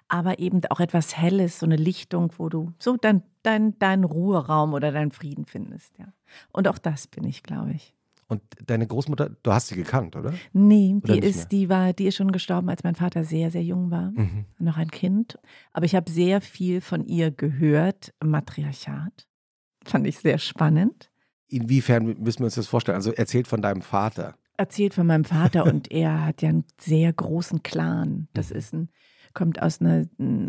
Aber eben auch etwas Helles, so eine Lichtung, wo du so dein, dein, dein Ruheraum oder deinen Frieden findest. Ja. Und auch das bin ich, glaube ich. Und deine Großmutter, du hast sie gekannt, oder? Nee, oder die ist, die war, die ist schon gestorben, als mein Vater sehr, sehr jung war. Mhm. Noch ein Kind. Aber ich habe sehr viel von ihr gehört, Matriarchat. Fand ich sehr spannend. Inwiefern müssen wir uns das vorstellen? Also erzählt von deinem Vater. Erzählt von meinem Vater und [laughs] er hat ja einen sehr großen Clan. Das mhm. ist ein kommt aus einer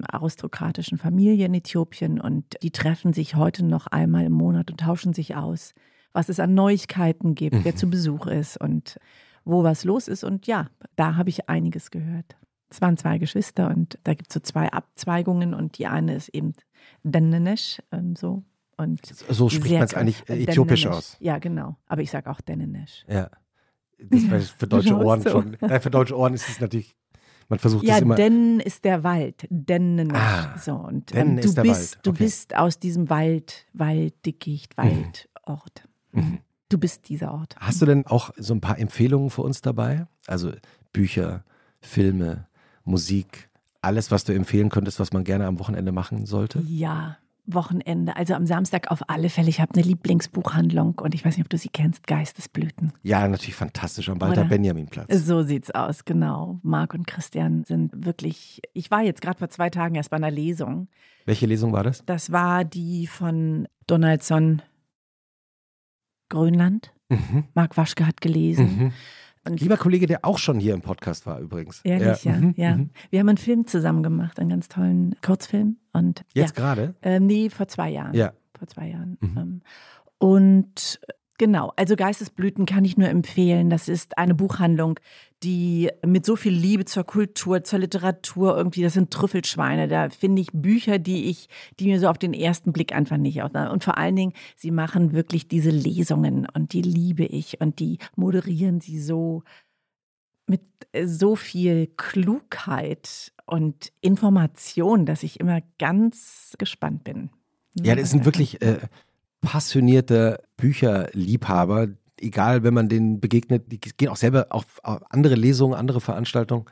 aristokratischen Familie in Äthiopien und die treffen sich heute noch einmal im Monat und tauschen sich aus was es an Neuigkeiten gibt, mhm. wer zu Besuch ist und wo was los ist. Und ja, da habe ich einiges gehört. Es waren zwei Geschwister und da gibt es so zwei Abzweigungen und die eine ist eben Denenesh, ähm, so. Und so spricht man es eigentlich äh, äthiopisch aus. Ja, genau. Aber ich sage auch Denenesh. Ja. Das ja, für deutsche [laughs] Ohren so. schon. Nein, für deutsche Ohren ist es natürlich man versucht ja, es immer. denn ist der Wald. Denn ah, so und ähm, du bist, okay. du bist aus diesem Wald, Walddickicht, mhm. Waldort. Mhm. Du bist dieser Ort. Hast du denn auch so ein paar Empfehlungen für uns dabei? Also Bücher, Filme, Musik, alles, was du empfehlen könntest, was man gerne am Wochenende machen sollte? Ja, Wochenende, also am Samstag auf alle Fälle. Ich habe eine Lieblingsbuchhandlung und ich weiß nicht, ob du sie kennst, Geistesblüten. Ja, natürlich fantastisch am Walter Benjamin Platz. So sieht's aus, genau. Marc und Christian sind wirklich. Ich war jetzt gerade vor zwei Tagen erst bei einer Lesung. Welche Lesung war das? Das war die von Donaldson Grönland. Mhm. Marc Waschke hat gelesen. Mhm. Lieber Kollege, der auch schon hier im Podcast war übrigens. Ehrlich, ja. Ja. Mhm. ja. Mhm. Wir haben einen Film zusammen gemacht, einen ganz tollen Kurzfilm. Und, Jetzt ja. gerade? Äh, nee, vor zwei Jahren. Ja. Vor zwei Jahren. Mhm. Ähm, und Genau, also Geistesblüten kann ich nur empfehlen. Das ist eine Buchhandlung, die mit so viel Liebe zur Kultur, zur Literatur irgendwie, das sind Trüffelschweine. Da finde ich Bücher, die ich, die mir so auf den ersten Blick einfach nicht aus. Und vor allen Dingen, sie machen wirklich diese Lesungen und die liebe ich und die moderieren sie so mit so viel Klugheit und Information, dass ich immer ganz gespannt bin. Ja, das sind wirklich äh, passionierte Bücherliebhaber, egal, wenn man denen begegnet, die gehen auch selber auf andere Lesungen, andere Veranstaltungen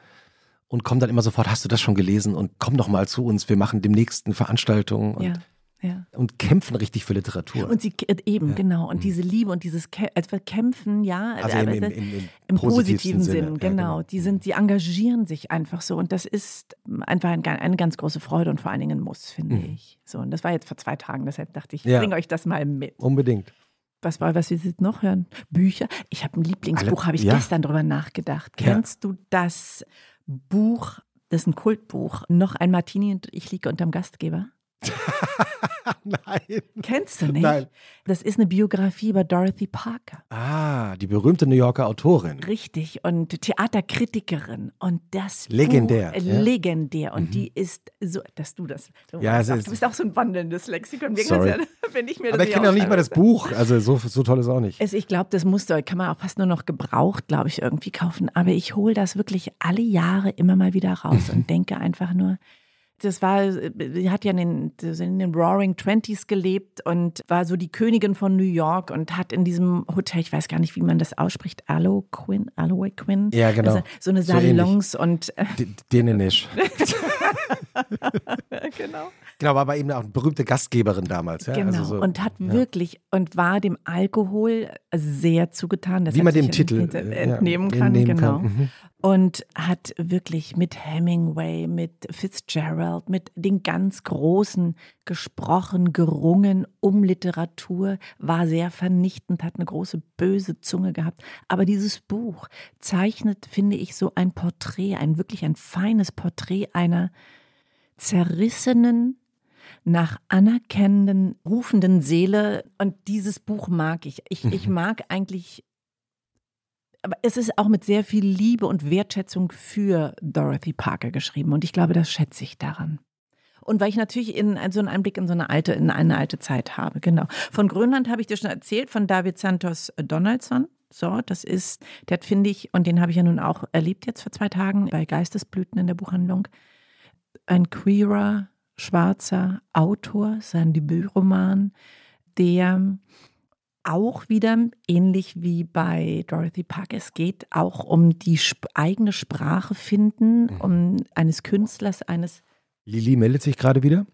und kommen dann immer sofort, hast du das schon gelesen und komm doch mal zu uns, wir machen demnächst eine Veranstaltung. Und, ja, ja. und kämpfen richtig für Literatur. Und sie äh, eben, ja. genau. Und mhm. diese Liebe und dieses also Kämpfen, ja, also im, im, im, im positiven Sinn, Sinn genau. genau. Die sind, die engagieren sich einfach so. Und das ist einfach ein, eine ganz große Freude und vor allen Dingen ein Muss, finde mhm. ich. So, und das war jetzt vor zwei Tagen, deshalb dachte ich, ich bringe euch das mal mit. Unbedingt. Was war, was wir jetzt noch hören? Bücher. Ich habe ein Lieblingsbuch, habe ich ja. gestern drüber nachgedacht. Ja. Kennst du das Buch, das ist ein Kultbuch, noch ein Martini und ich liege unterm Gastgeber? [laughs] Nein. Kennst du nicht? Nein. Das ist eine Biografie über Dorothy Parker. Ah, die berühmte New Yorker Autorin. Richtig. Und Theaterkritikerin. Und das legendär. Buch, äh, ja? Legendär. Und mhm. die ist so, dass du das. Du, ja, es ist, du bist auch so ein wandelndes Lexikon. Sorry. Ja, [laughs] wenn ich mir Aber ich kenne ja nicht mal das Buch. Also so, so toll ist auch nicht. Also ich glaube, das musste, kann man auch fast nur noch gebraucht, glaube ich, irgendwie kaufen. Aber ich hole das wirklich alle Jahre immer mal wieder raus [laughs] und denke einfach nur, das war, sie hat ja in den, in den Roaring Twenties gelebt und war so die Königin von New York und hat in diesem Hotel, ich weiß gar nicht, wie man das ausspricht, Aloe Quinn, Aloe Quinn. Ja, genau. Also so eine Salons so und. Äh, [laughs] [laughs] genau. Genau, war aber eben auch eine berühmte Gastgeberin damals. Ja? Also genau, also so, und hat ja. wirklich, und war dem Alkohol sehr zugetan. Wie man dem Titel entnehmen kann, entnehmen genau. Kann. Mhm. Und hat wirklich mit Hemingway, mit Fitzgerald, mit den ganz Großen gesprochen, gerungen um Literatur, war sehr vernichtend, hat eine große böse Zunge gehabt. Aber dieses Buch zeichnet, finde ich, so ein Porträt, ein wirklich ein feines Porträt einer zerrissenen, nach anerkennenden, rufenden Seele. Und dieses Buch mag ich. Ich, ich mhm. mag eigentlich, aber es ist auch mit sehr viel Liebe und Wertschätzung für Dorothy Parker geschrieben. Und ich glaube, das schätze ich daran. Und weil ich natürlich in, so einen Einblick in so eine alte, in eine alte Zeit habe, genau. Von Grönland habe ich dir schon erzählt, von David Santos Donaldson. So, das ist, der finde ich, und den habe ich ja nun auch erlebt jetzt vor zwei Tagen bei Geistesblüten in der Buchhandlung, ein queerer schwarzer Autor, sein Debütroman, der auch wieder ähnlich wie bei Dorothy Parker. Es geht auch um die sp eigene Sprache finden, mhm. um eines Künstlers, eines. Lili meldet sich gerade wieder.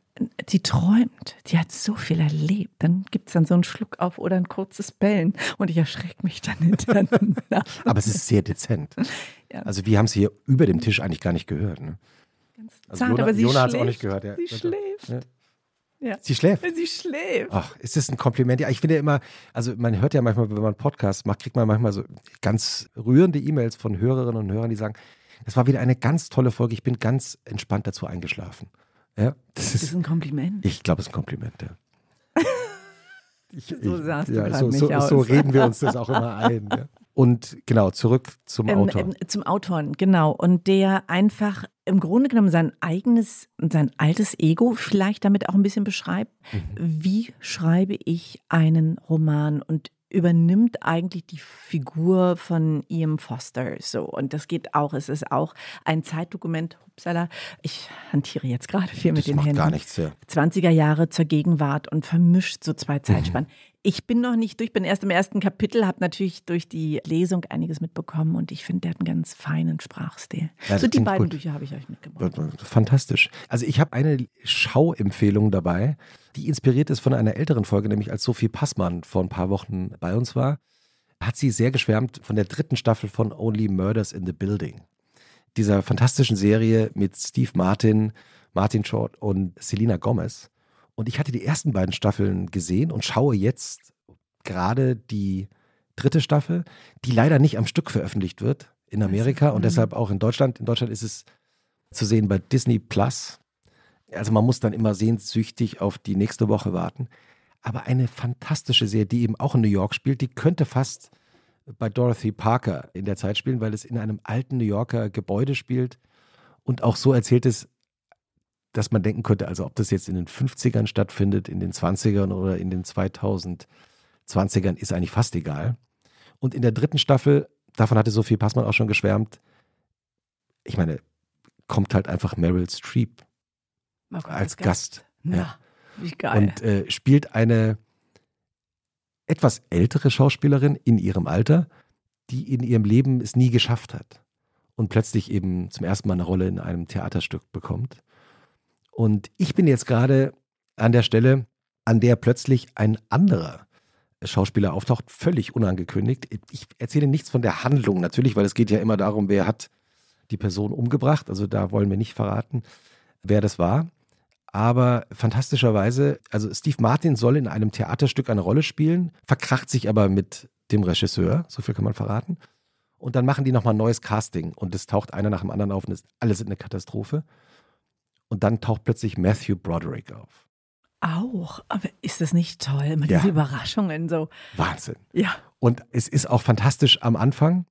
Sie träumt, die hat so viel erlebt. Dann gibt es dann so einen Schluck auf oder ein kurzes Bellen und ich erschrecke mich dann hintereinander. [laughs] aber es ist sehr dezent. Ja. Also wir haben sie hier über dem Tisch eigentlich gar nicht gehört. Ne? Ganz also zart, Jona, aber sie Jona hat es auch nicht gehört. Ja. Sie schläft. Ja. Sie schläft. Sie schläft. Ach, ist das ein Kompliment? Ja, ich finde ja immer, also man hört ja manchmal, wenn man einen Podcast macht, kriegt man manchmal so ganz rührende E-Mails von Hörerinnen und Hörern, die sagen, das war wieder eine ganz tolle Folge, ich bin ganz entspannt dazu eingeschlafen. Ja, das, das ist, ein Kompliment. Ich glaube, es ist ein Kompliment, ja. [laughs] Ich, so sahst ja, so, so, so, reden wir uns das auch immer ein. Ja. Und genau, zurück zum ähm, Autor. Ähm, zum Autoren, genau. Und der einfach im Grunde genommen sein eigenes, sein altes Ego vielleicht damit auch ein bisschen beschreibt. Mhm. Wie schreibe ich einen Roman? Und übernimmt eigentlich die Figur von Ian Foster so und das geht auch es ist auch ein Zeitdokument upsala ich hantiere jetzt gerade viel das mit den Händen gar nichts, ja. 20er Jahre zur Gegenwart und vermischt so zwei Zeitspannen mhm. Ich bin noch nicht durch, bin erst im ersten Kapitel, habe natürlich durch die Lesung einiges mitbekommen und ich finde, der hat einen ganz feinen Sprachstil. Ja, so die beiden gut. Bücher habe ich euch mitgebracht. Fantastisch. Also ich habe eine Schauempfehlung dabei, die inspiriert ist von einer älteren Folge, nämlich als Sophie Passmann vor ein paar Wochen bei uns war, hat sie sehr geschwärmt von der dritten Staffel von Only Murders in the Building. Dieser fantastischen Serie mit Steve Martin, Martin Short und Selena Gomez. Und ich hatte die ersten beiden Staffeln gesehen und schaue jetzt gerade die dritte Staffel, die leider nicht am Stück veröffentlicht wird in Amerika und mhm. deshalb auch in Deutschland. In Deutschland ist es zu sehen bei Disney Plus. Also man muss dann immer sehnsüchtig auf die nächste Woche warten. Aber eine fantastische Serie, die eben auch in New York spielt, die könnte fast bei Dorothy Parker in der Zeit spielen, weil es in einem alten New Yorker Gebäude spielt und auch so erzählt ist, dass man denken könnte, also ob das jetzt in den 50ern stattfindet, in den 20ern oder in den 2020ern, ist eigentlich fast egal. Und in der dritten Staffel, davon hatte Sophie Passmann auch schon geschwärmt, ich meine, kommt halt einfach Meryl Streep oh als Gast. Gast. Ja. wie geil. Und äh, spielt eine etwas ältere Schauspielerin in ihrem Alter, die in ihrem Leben es nie geschafft hat und plötzlich eben zum ersten Mal eine Rolle in einem Theaterstück bekommt. Und ich bin jetzt gerade an der Stelle, an der plötzlich ein anderer Schauspieler auftaucht, völlig unangekündigt. Ich erzähle nichts von der Handlung natürlich, weil es geht ja immer darum, wer hat die Person umgebracht. Also da wollen wir nicht verraten, wer das war. Aber fantastischerweise, also Steve Martin soll in einem Theaterstück eine Rolle spielen, verkracht sich aber mit dem Regisseur, so viel kann man verraten. Und dann machen die nochmal ein neues Casting und es taucht einer nach dem anderen auf und ist alles eine Katastrophe. Und dann taucht plötzlich Matthew Broderick auf. Auch, aber ist das nicht toll? Immer diese ja. Überraschungen so. Wahnsinn. Ja. Und es ist auch fantastisch am Anfang.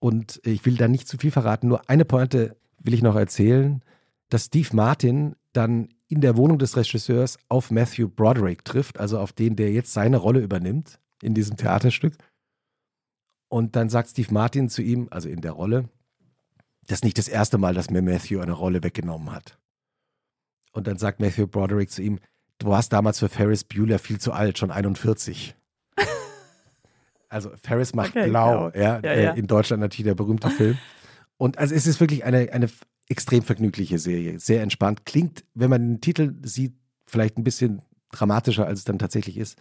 Und ich will da nicht zu viel verraten. Nur eine Pointe will ich noch erzählen, dass Steve Martin dann in der Wohnung des Regisseurs auf Matthew Broderick trifft, also auf den, der jetzt seine Rolle übernimmt in diesem Theaterstück. Und dann sagt Steve Martin zu ihm, also in der Rolle, das ist nicht das erste Mal, dass mir Matthew eine Rolle weggenommen hat. Und dann sagt Matthew Broderick zu ihm, du warst damals für Ferris Bueller viel zu alt, schon 41. [laughs] also Ferris macht okay, blau, genau. ja, ja, äh, ja, in Deutschland natürlich der berühmte Film. Und also es ist wirklich eine, eine extrem vergnügliche Serie, sehr entspannt. Klingt, wenn man den Titel sieht, vielleicht ein bisschen dramatischer, als es dann tatsächlich ist.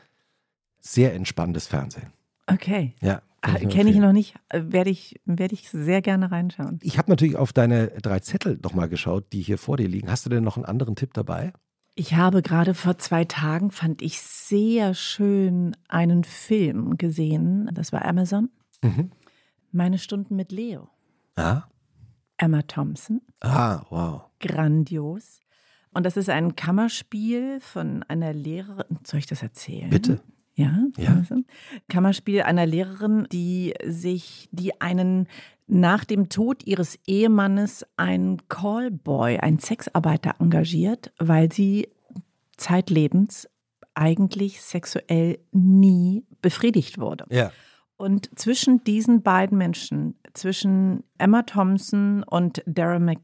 Sehr entspannendes Fernsehen. Okay. Ja. Kenne ich noch nicht, äh, werde ich, werd ich sehr gerne reinschauen. Ich habe natürlich auf deine drei Zettel nochmal geschaut, die hier vor dir liegen. Hast du denn noch einen anderen Tipp dabei? Ich habe gerade vor zwei Tagen, fand ich sehr schön, einen Film gesehen. Das war Amazon. Mhm. Meine Stunden mit Leo. Ah. Emma Thompson. Ah, wow. Grandios. Und das ist ein Kammerspiel von einer Lehrerin. Soll ich das erzählen? Bitte. Ja, ja. Kammerspiel einer Lehrerin, die sich, die einen nach dem Tod ihres Ehemannes einen Callboy, einen Sexarbeiter engagiert, weil sie zeitlebens eigentlich sexuell nie befriedigt wurde. Ja. Und zwischen diesen beiden Menschen, zwischen Emma Thompson und Darren Mc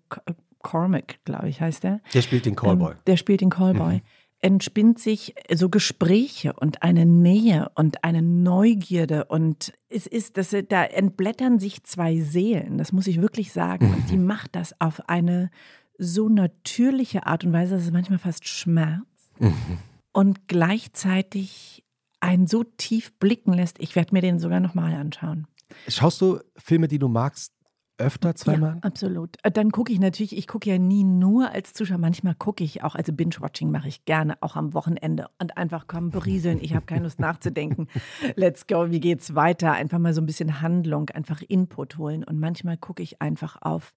Cormac, glaube ich, heißt der. Der spielt den Callboy. Ähm, der spielt den Callboy. Mhm. Entspinnt sich so Gespräche und eine Nähe und eine Neugierde und es ist, dass da entblättern sich zwei Seelen, das muss ich wirklich sagen. Mhm. Und die macht das auf eine so natürliche Art und Weise, dass es manchmal fast schmerzt mhm. und gleichzeitig einen so tief blicken lässt. Ich werde mir den sogar nochmal anschauen. Schaust du Filme, die du magst, öfter zweimal? Ja, absolut. Äh, dann gucke ich natürlich, ich gucke ja nie nur als Zuschauer, manchmal gucke ich auch, also Binge-Watching mache ich gerne, auch am Wochenende und einfach kommen, berieseln, ich habe keine Lust nachzudenken. [laughs] Let's go, wie geht's weiter? Einfach mal so ein bisschen Handlung, einfach Input holen und manchmal gucke ich einfach auf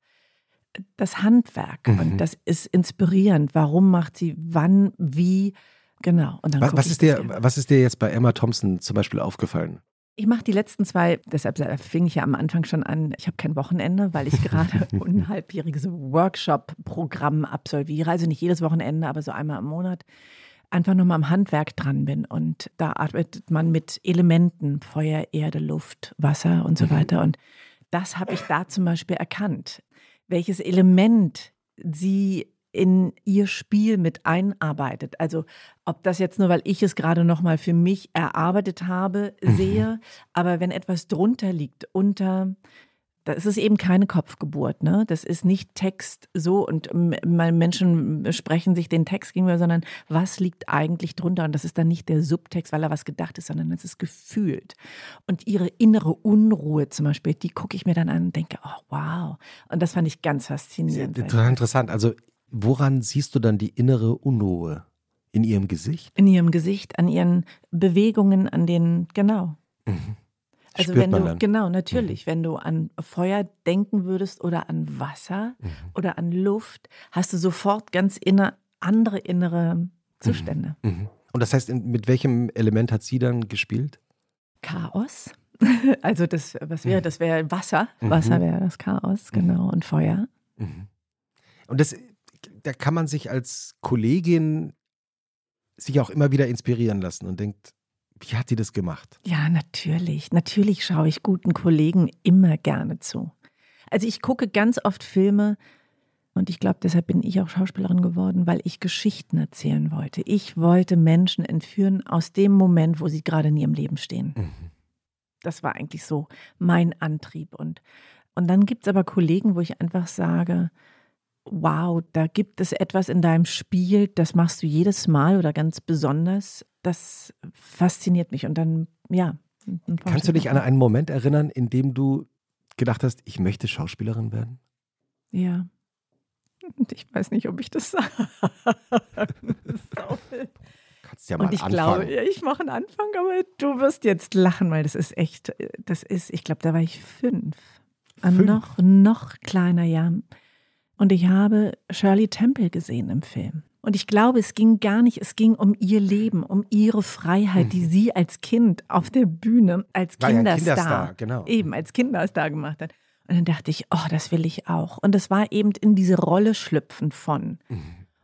das Handwerk mhm. und das ist inspirierend. Warum macht sie wann, wie? Genau. Und dann was, was ist dir, was ist dir jetzt bei Emma Thompson zum Beispiel aufgefallen? Ich mache die letzten zwei, deshalb fing ich ja am Anfang schon an, ich habe kein Wochenende, weil ich gerade [laughs] ein halbjähriges Workshop-Programm absolviere. Also nicht jedes Wochenende, aber so einmal im Monat. Einfach nochmal am Handwerk dran bin. Und da arbeitet man mit Elementen, Feuer, Erde, Luft, Wasser und so mhm. weiter. Und das habe ich da zum Beispiel erkannt. Welches Element sie in ihr Spiel mit einarbeitet. Also ob das jetzt nur, weil ich es gerade nochmal für mich erarbeitet habe, mhm. sehe, mhm. aber wenn etwas drunter liegt, unter, das ist eben keine Kopfgeburt, ne? Das ist nicht Text so und Menschen sprechen sich den Text gegenüber, sondern was liegt eigentlich drunter? Und das ist dann nicht der Subtext, weil er was gedacht ist, sondern es ist gefühlt. Und ihre innere Unruhe zum Beispiel, die gucke ich mir dann an und denke, oh wow. Und das fand ich ganz faszinierend. Total interessant. Also Woran siehst du dann die innere Unruhe? In ihrem Gesicht? In ihrem Gesicht, an ihren Bewegungen, an den, genau. Mhm. Also Spürt wenn du, dann. genau, natürlich, mhm. wenn du an Feuer denken würdest oder an Wasser mhm. oder an Luft, hast du sofort ganz inner, andere innere Zustände. Mhm. mhm. Und das heißt, mit welchem Element hat sie dann gespielt? Chaos. [laughs] Also das, was wäre, mhm. das wäre Wasser. Wasser wäre das Chaos, genau, und Feuer. Und das da kann man sich als Kollegin sich auch immer wieder inspirieren lassen und denkt, wie hat sie das gemacht? Ja, natürlich. Natürlich schaue ich guten Kollegen immer gerne zu. Also ich gucke ganz oft Filme und ich glaube, deshalb bin ich auch Schauspielerin geworden, weil ich Geschichten erzählen wollte. Ich wollte Menschen entführen aus dem Moment, wo sie gerade in ihrem Leben stehen. Mhm. Das war eigentlich so mein Antrieb. Und, und dann gibt es aber Kollegen, wo ich einfach sage, wow, da gibt es etwas in deinem Spiel, das machst du jedes Mal oder ganz besonders. Das fasziniert mich. Und dann, ja. Kannst du dich an einen Moment erinnern, in dem du gedacht hast, ich möchte Schauspielerin werden? Ja. Ich weiß nicht, ob ich das [laughs] sage. Kannst ja mal Und ich anfangen. glaube, ich mache einen Anfang, aber du wirst jetzt lachen, weil das ist echt, das ist, ich glaube, da war ich fünf. fünf? Noch, noch kleiner, ja. Und ich habe Shirley Temple gesehen im Film. Und ich glaube, es ging gar nicht, es ging um ihr Leben, um ihre Freiheit, die mhm. sie als Kind auf der Bühne, als Kinderstar, ja Kinderstar genau. eben als Kinderstar gemacht hat. Und dann dachte ich, oh, das will ich auch. Und das war eben in diese Rolle schlüpfen von. Mhm.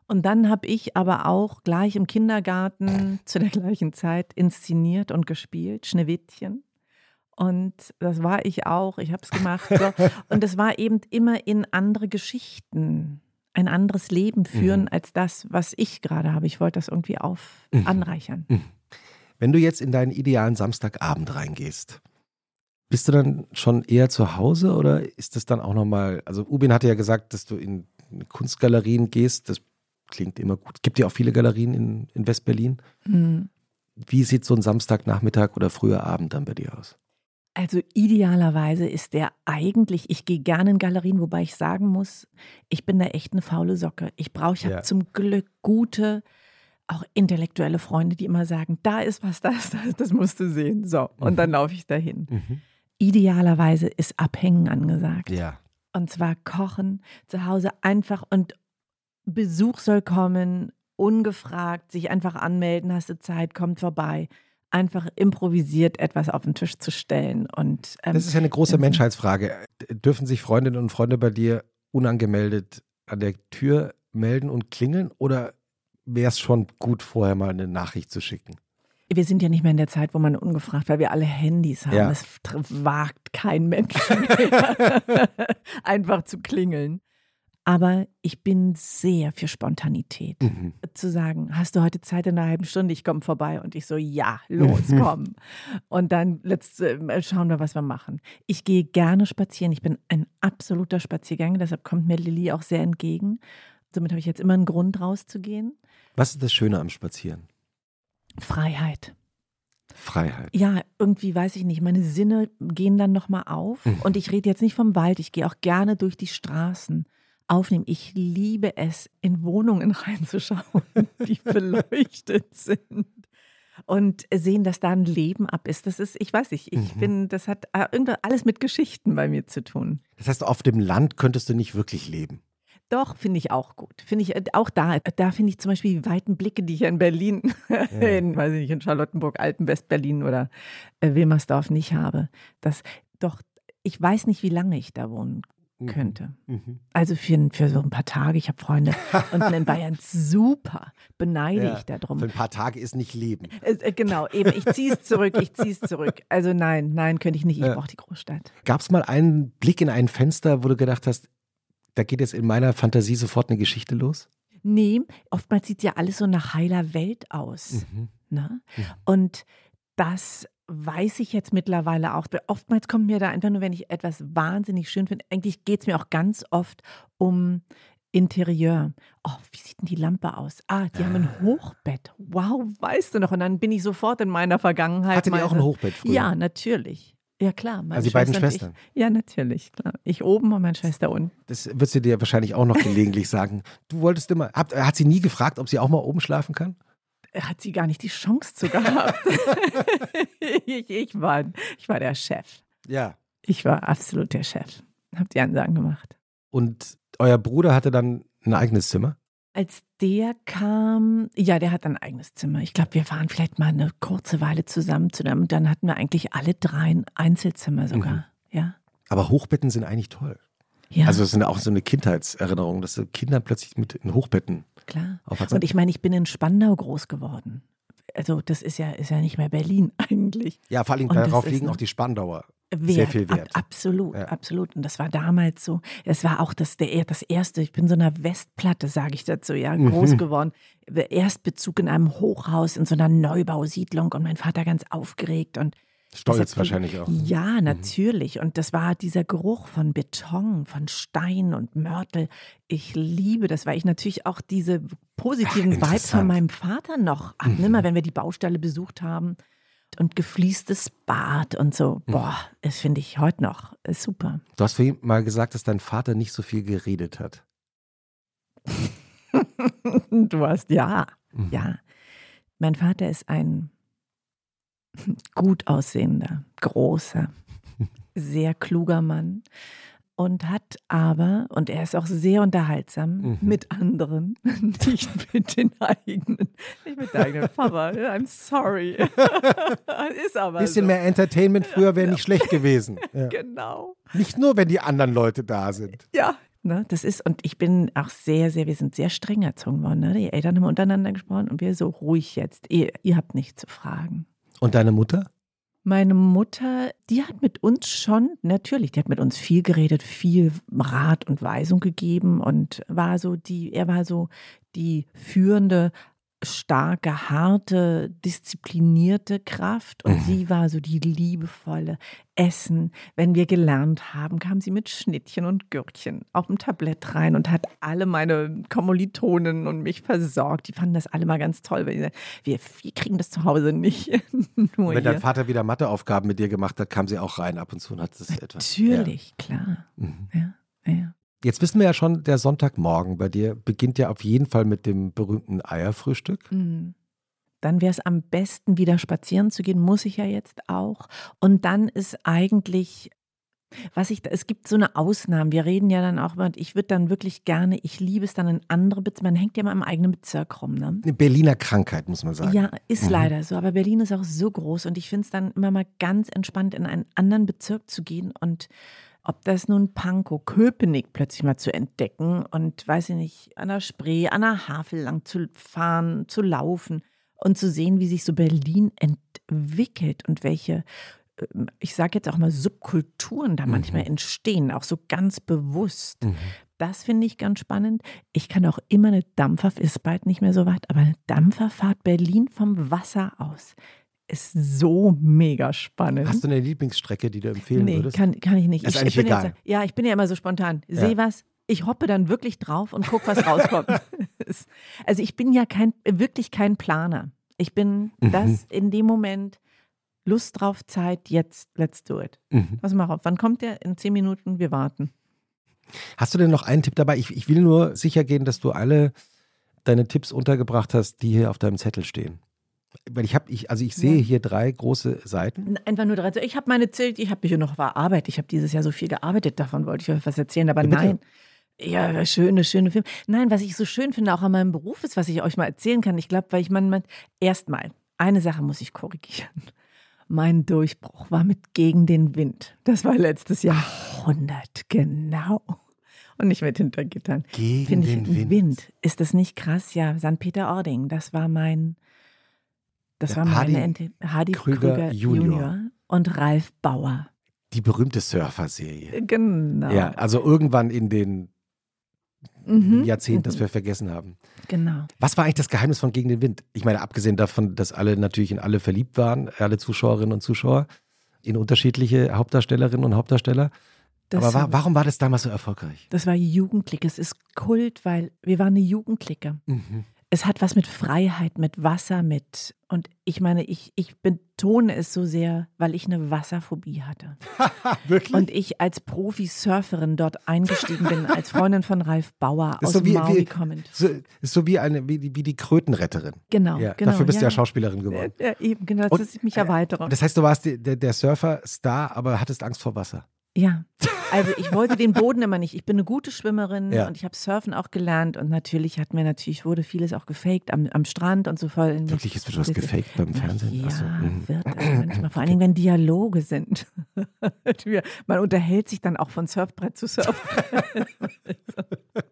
Und dann habe ich aber auch gleich im Kindergarten zu der gleichen Zeit inszeniert und gespielt, Schneewittchen. Und das war ich auch. Ich habe es gemacht. So. [laughs] Und das war eben immer in andere Geschichten, ein anderes Leben führen mhm. als das, was ich gerade habe. Ich wollte das irgendwie auf mhm. anreichern. Mhm. Wenn du jetzt in deinen idealen Samstagabend reingehst, bist du dann schon eher zu Hause oder ist das dann auch nochmal, also Ubin hatte ja gesagt, dass du in Kunstgalerien gehst, das klingt immer gut. Es gibt ja auch viele Galerien in, in West-Berlin. Mhm. Wie sieht so ein Samstagnachmittag oder früher Abend dann bei dir aus? Also idealerweise ist der eigentlich, ich gehe gerne in Galerien, wobei ich sagen muss, ich bin da echt eine faule Socke. Ich brauche, ich habe ja. zum Glück gute, auch intellektuelle Freunde, die immer sagen, da ist was, das, das, das musst du sehen. So, und mhm. dann laufe ich dahin. Mhm. Idealerweise ist Abhängen angesagt. Ja. Und zwar kochen, zu Hause einfach und Besuch soll kommen, ungefragt, sich einfach anmelden, hast du Zeit, kommt vorbei einfach improvisiert etwas auf den Tisch zu stellen. Und, ähm, das ist ja eine große Menschheitsfrage. Dürfen sich Freundinnen und Freunde bei dir unangemeldet an der Tür melden und klingeln oder wäre es schon gut, vorher mal eine Nachricht zu schicken? Wir sind ja nicht mehr in der Zeit, wo man ungefragt, weil wir alle Handys haben. Es ja. wagt kein Mensch mehr, [laughs] einfach zu klingeln. Aber ich bin sehr für Spontanität. Mhm. Zu sagen, hast du heute Zeit in einer halben Stunde? Ich komme vorbei. Und ich so, ja, los, komm. Und dann let's, äh, schauen wir, was wir machen. Ich gehe gerne spazieren. Ich bin ein absoluter Spaziergänger. Deshalb kommt mir Lilly auch sehr entgegen. Somit habe ich jetzt immer einen Grund rauszugehen. Was ist das Schöne am Spazieren? Freiheit. Freiheit. Ja, irgendwie weiß ich nicht, meine Sinne gehen dann nochmal auf. Mhm. Und ich rede jetzt nicht vom Wald, ich gehe auch gerne durch die Straßen aufnehmen. Ich liebe es, in Wohnungen [laughs] reinzuschauen, die beleuchtet sind. Und sehen, dass da ein Leben ab ist. Das ist, ich weiß nicht, ich Mhm. bin, das hat äh, irgendwas alles mit Geschichten bei mir zu tun. Das heißt, auf dem Land könntest du nicht wirklich leben. Doch, finde ich auch gut. Finde ich äh, auch da. Da finde ich zum Beispiel die weiten Blicke, die ich in Berlin, [laughs] in, weiß ich nicht, in Charlottenburg, Alten, Westberlin oder äh, Wilmersdorf nicht habe. Das, doch, ich weiß nicht, wie lange ich da wohnen könnte. Mhm. Also für, für so ein paar Tage. Ich habe Freunde [laughs] unten in Bayern super. Beneide Ja, ich darum. Für ein paar Tage ist nicht Leben. Äh, äh, genau, eben. Ich ziehe es zurück. Ich ziehe es zurück. Also nein, nein, könnte ich nicht. Ich Ja. brauche die Großstadt. Gab es mal einen Blick in ein Fenster, wo du gedacht hast, da geht jetzt in meiner Fantasie sofort eine Geschichte los? Nee, oftmals sieht ja alles so nach heiler Welt aus. Mhm. Ne? Ja. Und das weiß ich jetzt mittlerweile auch. Oftmals kommt mir da einfach nur, wenn ich etwas wahnsinnig schön finde. Eigentlich geht es mir auch ganz oft um Interieur. Oh, wie sieht denn die Lampe aus? Ah, die haben ein Hochbett. Wow, weißt du noch? Und dann bin ich sofort in meiner Vergangenheit. Hattet ihr auch ein meine- Hochbett früher? Ja, natürlich. Ja, klar. meine Also die beiden Schwester und Schwestern? Ich. Ja, natürlich, klar. Ich oben und meine Schwester unten. Das wird sie dir wahrscheinlich auch noch gelegentlich [laughs] sagen. Du wolltest immer, hat, hat sie nie gefragt, ob sie auch mal oben schlafen kann? Hat sie gar nicht die Chance zu gehabt. [laughs] ich, ich, war, ich war der Chef. Ja. Ich war absolut der Chef. Hab die Ansagen gemacht. Und euer Bruder hatte dann ein eigenes Zimmer? Als der kam, ja, der hat ein eigenes Zimmer. Ich glaube, wir waren vielleicht mal eine kurze Weile zusammen zu dem. Und dann hatten wir eigentlich alle drei ein Einzelzimmer sogar. Mhm. Ja. Aber Hochbetten sind eigentlich toll. Ja, Also es ist auch so eine Kindheitserinnerung, dass Kinder plötzlich mit in Hochbetten klar. Und ich meine, ich bin in Spandau groß geworden. Also, das ist ja, ist ja nicht mehr Berlin [laughs] eigentlich. ja, vor allem Und darauf liegen auch die Spandauer. Wert, Sehr viel Wert. Ab, absolut, Ja. absolut. Und das war damals so. Es war auch das, der, das erste, ich bin so einer Westplatte, sage ich dazu, ja, Mhm. [laughs] groß geworden. Erstbezug in einem Hochhaus, in so einer Neubausiedlung und mein Vater ganz aufgeregt und Stolz wahrscheinlich auch. Ja, natürlich. Und das war dieser Geruch von Beton, von Stein und Mörtel. Ich liebe das, weil ich natürlich auch diese positiven Ach, Vibes von meinem Vater noch habe. Mhm. Immer wenn wir die Baustelle besucht haben und gefliestes Bad und so. Mhm. Boah, das finde ich heute noch ist super. Du hast vorhin mal gesagt, dass dein Vater nicht so viel geredet hat. [laughs] du hast, ja, Mhm. ja. Mein Vater ist ein gut aussehender, großer, sehr kluger Mann und hat aber, und er ist auch sehr unterhaltsam Mhm. mit anderen, [laughs] nicht mit den eigenen, nicht mit der eigenen Papa. I'm sorry. [laughs] ist aber Bisschen so. mehr Entertainment früher wäre nicht schlecht gewesen. [laughs] Ja. Genau. Nicht nur, wenn die anderen Leute da sind. Ja. Ne, das ist, und ich bin auch sehr, sehr, wir sind sehr streng erzogen worden. Ne? Die Eltern haben untereinander gesprochen und wir so ruhig jetzt. Ihr, ihr habt nichts zu fragen. Und deine Mutter? Meine Mutter, die hat mit uns schon, natürlich, die hat mit uns viel geredet, viel Rat und Weisung gegeben und war so die, er war so die führende, starke, harte, disziplinierte Kraft und Mhm. sie war so die liebevolle Essen. Wenn wir gelernt haben, kam sie mit Schnittchen und Gürkchen auf dem Tablett rein und hat alle meine Kommilitonen und mich versorgt. Die fanden das alle mal ganz toll, weil wir, wir kriegen das zu Hause nicht. [laughs] Nur Wenn dein Vater wieder Matheaufgaben mit dir gemacht hat, kam sie auch rein ab und zu und hat das etwas. Natürlich, klar. Ja. Mhm. Ja, ja. Jetzt wissen wir ja schon, der Sonntagmorgen bei dir beginnt ja auf jeden Fall mit dem berühmten Eierfrühstück. Mhm. Dann wäre es am besten, wieder spazieren zu gehen, muss ich ja jetzt auch. Und dann ist eigentlich, was ich, es gibt so eine Ausnahme. Wir reden ja dann auch, mal, ich würde dann wirklich gerne, ich liebe es dann in andere Bezirke, man hängt ja mal im eigenen Bezirk rum, ne? Eine Berliner Krankheit, muss man sagen. Ja, ist Mhm. leider so. Aber Berlin ist auch so groß und ich finde es dann immer mal ganz entspannt, in einen anderen Bezirk zu gehen und ob das nun Pankow, Köpenick plötzlich mal zu entdecken und weiß ich nicht, an der Spree, an der Havel lang zu fahren, zu laufen und zu sehen, wie sich so Berlin entwickelt und welche, ähm, ich sage jetzt auch mal, Subkulturen da manchmal Mhm. entstehen, auch so ganz bewusst. Mhm. Das finde ich ganz spannend. Ich kann auch immer eine Dampferfahrt, ist bald nicht mehr so weit, aber eine Dampferfahrt Berlin vom Wasser aus ist so mega spannend. Hast du eine Lieblingsstrecke, die du empfehlen nee, würdest? Kann, kann ich nicht. Ist ich, eigentlich ich bin egal. Jetzt, ja, ich bin ja immer so spontan. Ja. Seh was, ich hoppe dann wirklich drauf und guck, was rauskommt. [laughs] [laughs] Also ich bin ja kein, wirklich kein Planer. Ich bin Mhm. das in dem Moment, Lust drauf, Zeit, jetzt, let's do it. Mhm. Pass mal auf, wann kommt der? In zehn Minuten, wir warten. Hast du denn noch einen Tipp dabei? Ich, ich will nur sicher gehen, dass du alle deine Tipps untergebracht hast, die hier auf deinem Zettel stehen. Weil ich habe, ich, also ich sehe Ja. hier drei große Seiten. Einfach nur drei. Ich habe meine Zelt, ich habe mich hier noch verarbeitet. Ich habe dieses Jahr so viel gearbeitet, davon wollte ich euch was erzählen, aber Ja, nein. Ja, schöne, schöne Film. Nein, was ich so schön finde, auch an meinem Beruf ist, was ich euch mal erzählen kann. Ich glaube, weil ich manchmal, erstmal, eine Sache muss ich korrigieren. Mein Durchbruch war mit Gegen den Wind. Das war letztes Jahrhundert, genau. Und nicht mit Hintergittern. Gegen Finde ich, den Wind. Wind. Ist das nicht krass? Ja, St. Peter-Ording, das war mein, das war meine Hardy Hardy Krüger Krüger, Junior. Junior. und Ralf Bauer. Die berühmte Surfer-Serie. Genau. Ja, also irgendwann in den Mhm. Jahrzehnten, das Mhm. wir vergessen haben. Genau. Was war eigentlich das Geheimnis von Gegen den Wind? Ich meine, abgesehen davon, dass alle natürlich in alle verliebt waren, alle Zuschauerinnen und Zuschauer, in unterschiedliche Hauptdarstellerinnen und Hauptdarsteller. Das, Aber wa warum war das damals so erfolgreich? das war Jugendklicke. Es ist Kult, weil wir waren eine Jugendklicke. Mhm. Es hat was mit Freiheit, mit Wasser, mit. Und ich meine, ich, ich betone es so sehr, weil ich eine Wasserphobie hatte. [laughs] Wirklich? Und ich als Profi-Surferin dort eingestiegen bin, als Freundin von Ralf Bauer Das aus ist so wie- Maui wie- kommend. so, ist so wie, eine, wie, die- wie die Krötenretterin. Genau, Ja, genau. dafür bist du ja Schauspielerin geworden. Ja, eben, genau, Und- dass ich mich erweitere. Das heißt, du warst die, der, der Surfer-Star, aber hattest Angst vor Wasser. Ja, also ich wollte den Boden immer nicht. Ich bin eine gute Schwimmerin Ja. und ich habe Surfen auch gelernt und natürlich hat mir natürlich wurde vieles auch gefaked am, am Strand und so voll. Wirklich, wird was gefaked beim Fernsehen? Ja, so, mhm. wird es manchmal. Vor allen Dingen, wenn Dialoge sind. [laughs] Man unterhält sich dann auch von Surfbrett zu Surfbrett. [laughs]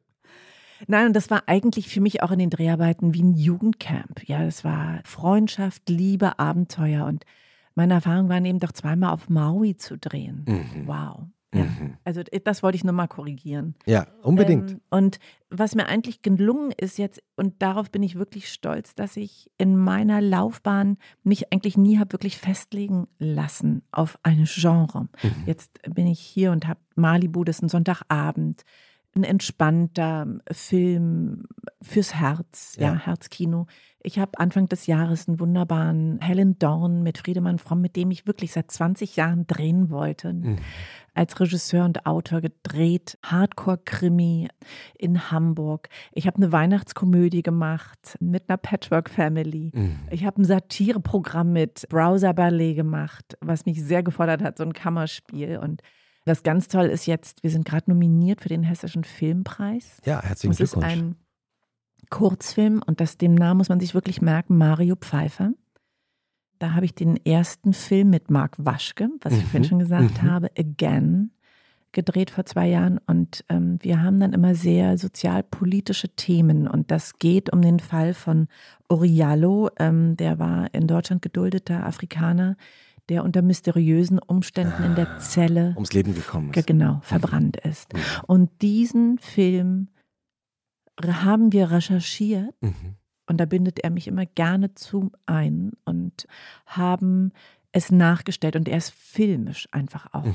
Nein, und das war eigentlich für mich auch in den Dreharbeiten wie ein Jugendcamp. Ja, das war Freundschaft, Liebe, Abenteuer. Und meine Erfahrung waren eben doch zweimal auf Maui zu drehen. Mhm. Wow. Ja. Mhm. Also das wollte ich nur mal korrigieren. Ja, unbedingt. Ähm, und was mir eigentlich gelungen ist jetzt, und darauf bin ich wirklich stolz, dass ich in meiner Laufbahn mich eigentlich nie habe wirklich festlegen lassen auf ein Genre. Mhm. Jetzt bin ich hier und habe Malibu, das ist ein Sonntagabend, ein entspannter Film fürs Herz, ja, Ja. Herzkino. Ich habe Anfang des Jahres einen wunderbaren Helen Dorn mit Friedemann Fromm, mit dem ich wirklich seit 20 Jahren drehen wollte Mhm. als Regisseur und Autor gedreht, Hardcore-Krimi in Hamburg. Ich habe eine Weihnachtskomödie gemacht mit einer Patchwork-Family. Mhm. Ich habe ein Satireprogramm mit Browser Ballet gemacht, was mich sehr gefordert hat, so ein Kammerspiel. Und das ganz toll ist jetzt, wir sind gerade nominiert für den Hessischen Filmpreis. Ja, herzlichen Das ist Glückwunsch. ein Kurzfilm und das, dem Namen muss man sich wirklich merken, Mario Pfeiffer. Da habe ich den ersten Film mit Marc Waschke, was ich Mhm, vorhin schon gesagt mhm. habe, Again, gedreht vor zwei Jahren. Und ähm, wir haben dann immer sehr sozialpolitische Themen. Und das geht um den Fall von Oriallo, ähm, der war in Deutschland geduldeter Afrikaner, der unter mysteriösen Umständen in der Zelle Ums Leben gekommen Ge- ist. genau verbrannt ist. Mhm. Und diesen Film haben wir recherchiert Mhm. und da bindet er mich immer gerne zu ein und haben es nachgestellt und er ist filmisch einfach auch Mhm.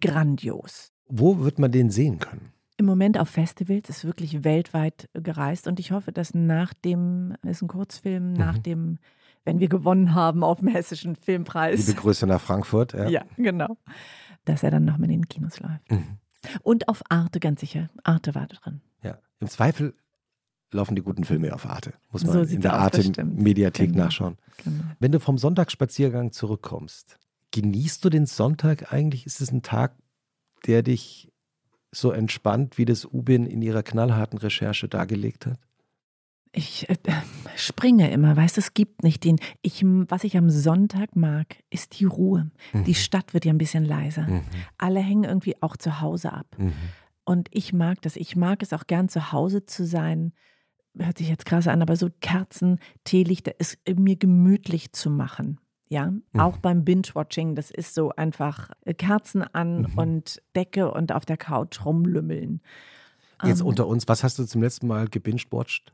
grandios. Wo wird man den sehen können? Im Moment auf Festivals ist wirklich weltweit gereist und ich hoffe, dass nach dem, ist ein Kurzfilm, nach Mhm. dem, wenn wir gewonnen haben auf dem Hessischen Filmpreis. Liebe Grüße nach Frankfurt. Ja. ja, genau. Dass er dann noch mit in den Kinos läuft. Mhm. Und auf Arte ganz sicher. Arte war da drin. ja. Im Zweifel laufen die guten Filme auf Arte. Muss man So in der aus, das Arte stimmt. Mediathek Genau. nachschauen. Genau. Wenn du vom Sonntagsspaziergang zurückkommst, genießt du den Sonntag eigentlich? Ist es ein Tag, der dich so entspannt, wie das Ubin in ihrer knallharten Recherche dargelegt hat? Ich äh, springe immer, weißt du, es gibt nicht den. Ich, was ich am Sonntag mag, ist die Ruhe. Die Stadt wird ja ein bisschen leiser. Mhm. Alle hängen irgendwie auch zu Hause ab. Mhm. Und ich mag das. Ich mag es auch gern zu Hause zu sein. Hört sich jetzt krass an, aber so Kerzen, Teelichter ist mir gemütlich zu machen. Ja, auch beim Binge-Watching, das ist so einfach äh, Kerzen an Mhm. und Decke und auf der Couch rumlümmeln. Jetzt Ähm, unter uns, was hast du zum letzten Mal gebinged-watched?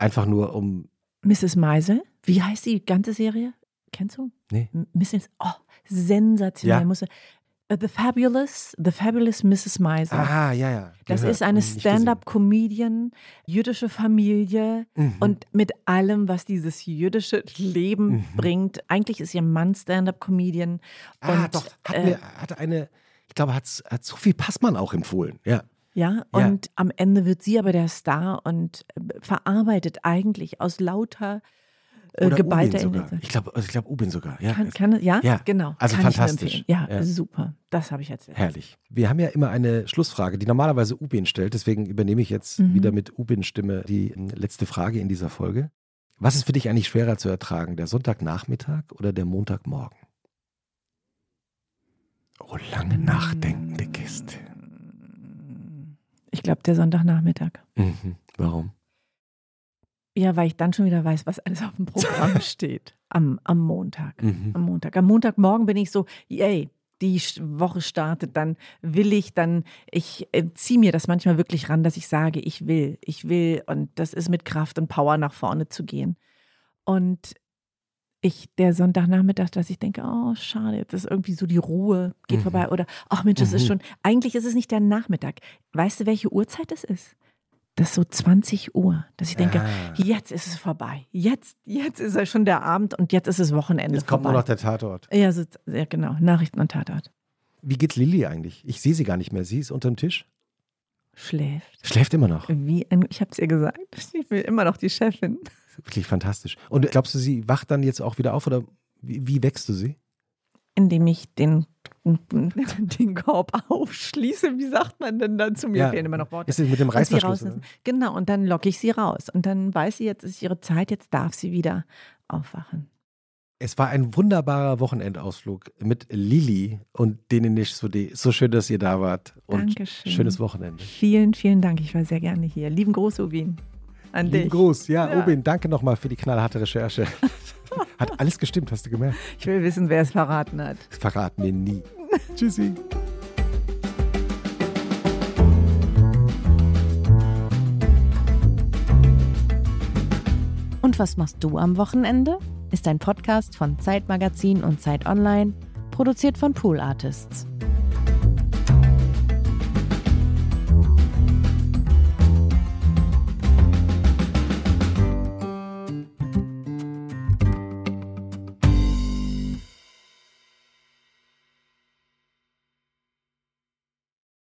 Einfach nur um. Mrs. Meisel. Wie heißt die ganze Serie? Kennst du? Nee. Mrs. Oh, sensationell. Ja. Musste, Uh, The Fabulous, The Fabulous Mrs. Meisel. Ah, ja, ja. das gehört, ist eine Stand-up-Comedian, jüdische Familie. Mhm. und mit allem, was dieses jüdische Leben Mhm. bringt. Eigentlich ist ihr Mann Stand-up-Comedian. ah, und, doch. Hat äh, mir, hatte eine, ich glaube, hat, hat Sophie Passmann auch empfohlen. Ja. Ja, Ja. und am Ende wird sie aber der Star und äh, verarbeitet eigentlich aus lauter äh, Oder geballter. Energie. Ich glaube, also ich glaube, Ubin sogar. Ja. Kann, kann, ja? Ja, genau. also kann fantastisch. Ja, Ja. super. Das habe ich erzählt. Herrlich. Wir haben ja immer eine Schlussfrage, die normalerweise Ubin stellt. Deswegen übernehme ich jetzt Mhm. wieder mit Ubin-Stimme die ähm, letzte Frage in dieser Folge. Was ist für dich eigentlich schwerer zu ertragen, der Sonntagnachmittag oder der Montagmorgen? Oh, lange nachdenkende Kiste. Ich glaube, der Sonntagnachmittag. Mhm. Warum? Ja, weil ich dann schon wieder weiß, was alles auf dem Programm [laughs] steht. Am, am Montag. Mhm. Am Montag. Am Montagmorgen bin ich so, yay, die Woche startet, dann will ich, dann, ich äh, ziehe mir das manchmal wirklich ran, dass ich sage, ich will, ich will und das ist mit Kraft und Power nach vorne zu gehen. Und ich, der Sonntagnachmittag, dass ich denke, oh, schade, jetzt ist irgendwie so die Ruhe, geht Mhm. vorbei oder, ach Mensch, es ist Mhm. schon, eigentlich ist es nicht der Nachmittag. Weißt du, welche Uhrzeit es ist? Das ist so 20 Uhr, dass ich denke, Ah. jetzt ist es vorbei. Jetzt, jetzt ist ja schon der Abend und jetzt ist es Wochenende Jetzt kommt vorbei. nur noch der Tatort. Ja, so, ja, genau. Nachrichten und Tatort. Wie geht's Lilly eigentlich? Ich sehe sie gar nicht mehr. Sie ist unterm Tisch. Schläft. Schläft immer noch. Wie ein, ich habe es ihr gesagt. Ich bin immer noch die Chefin. Wirklich fantastisch. Und glaubst du, sie wacht dann jetzt auch wieder auf oder wie, wie wächst du sie? Indem ich den, [laughs] den Korb aufschließe. Wie sagt man denn dazu? Mir Ja. fehlen immer noch Worte. Ist mit dem Reißverschluss? Genau, und dann locke ich sie raus. Und dann weiß sie, jetzt ist ihre Zeit, jetzt darf sie wieder aufwachen. Es war ein wunderbarer Wochenendausflug mit Lilly und denen nicht so die. So schön, dass ihr da wart. Und Dankeschön. schönes Wochenende. Vielen, vielen Dank. Ich war sehr gerne hier. Lieben Gruß, Ubin. An Lieben dich. Gruß. Ja, Ja. Ubin, danke nochmal für die knallharte Recherche. [laughs] Hat alles gestimmt, hast du gemerkt? Ich will wissen, wer es verraten hat. Das verraten wir nie. [laughs] Tschüssi. Und was machst du am Wochenende? Ist ein Podcast von Zeitmagazin und Zeit Online, produziert von Pool Artists.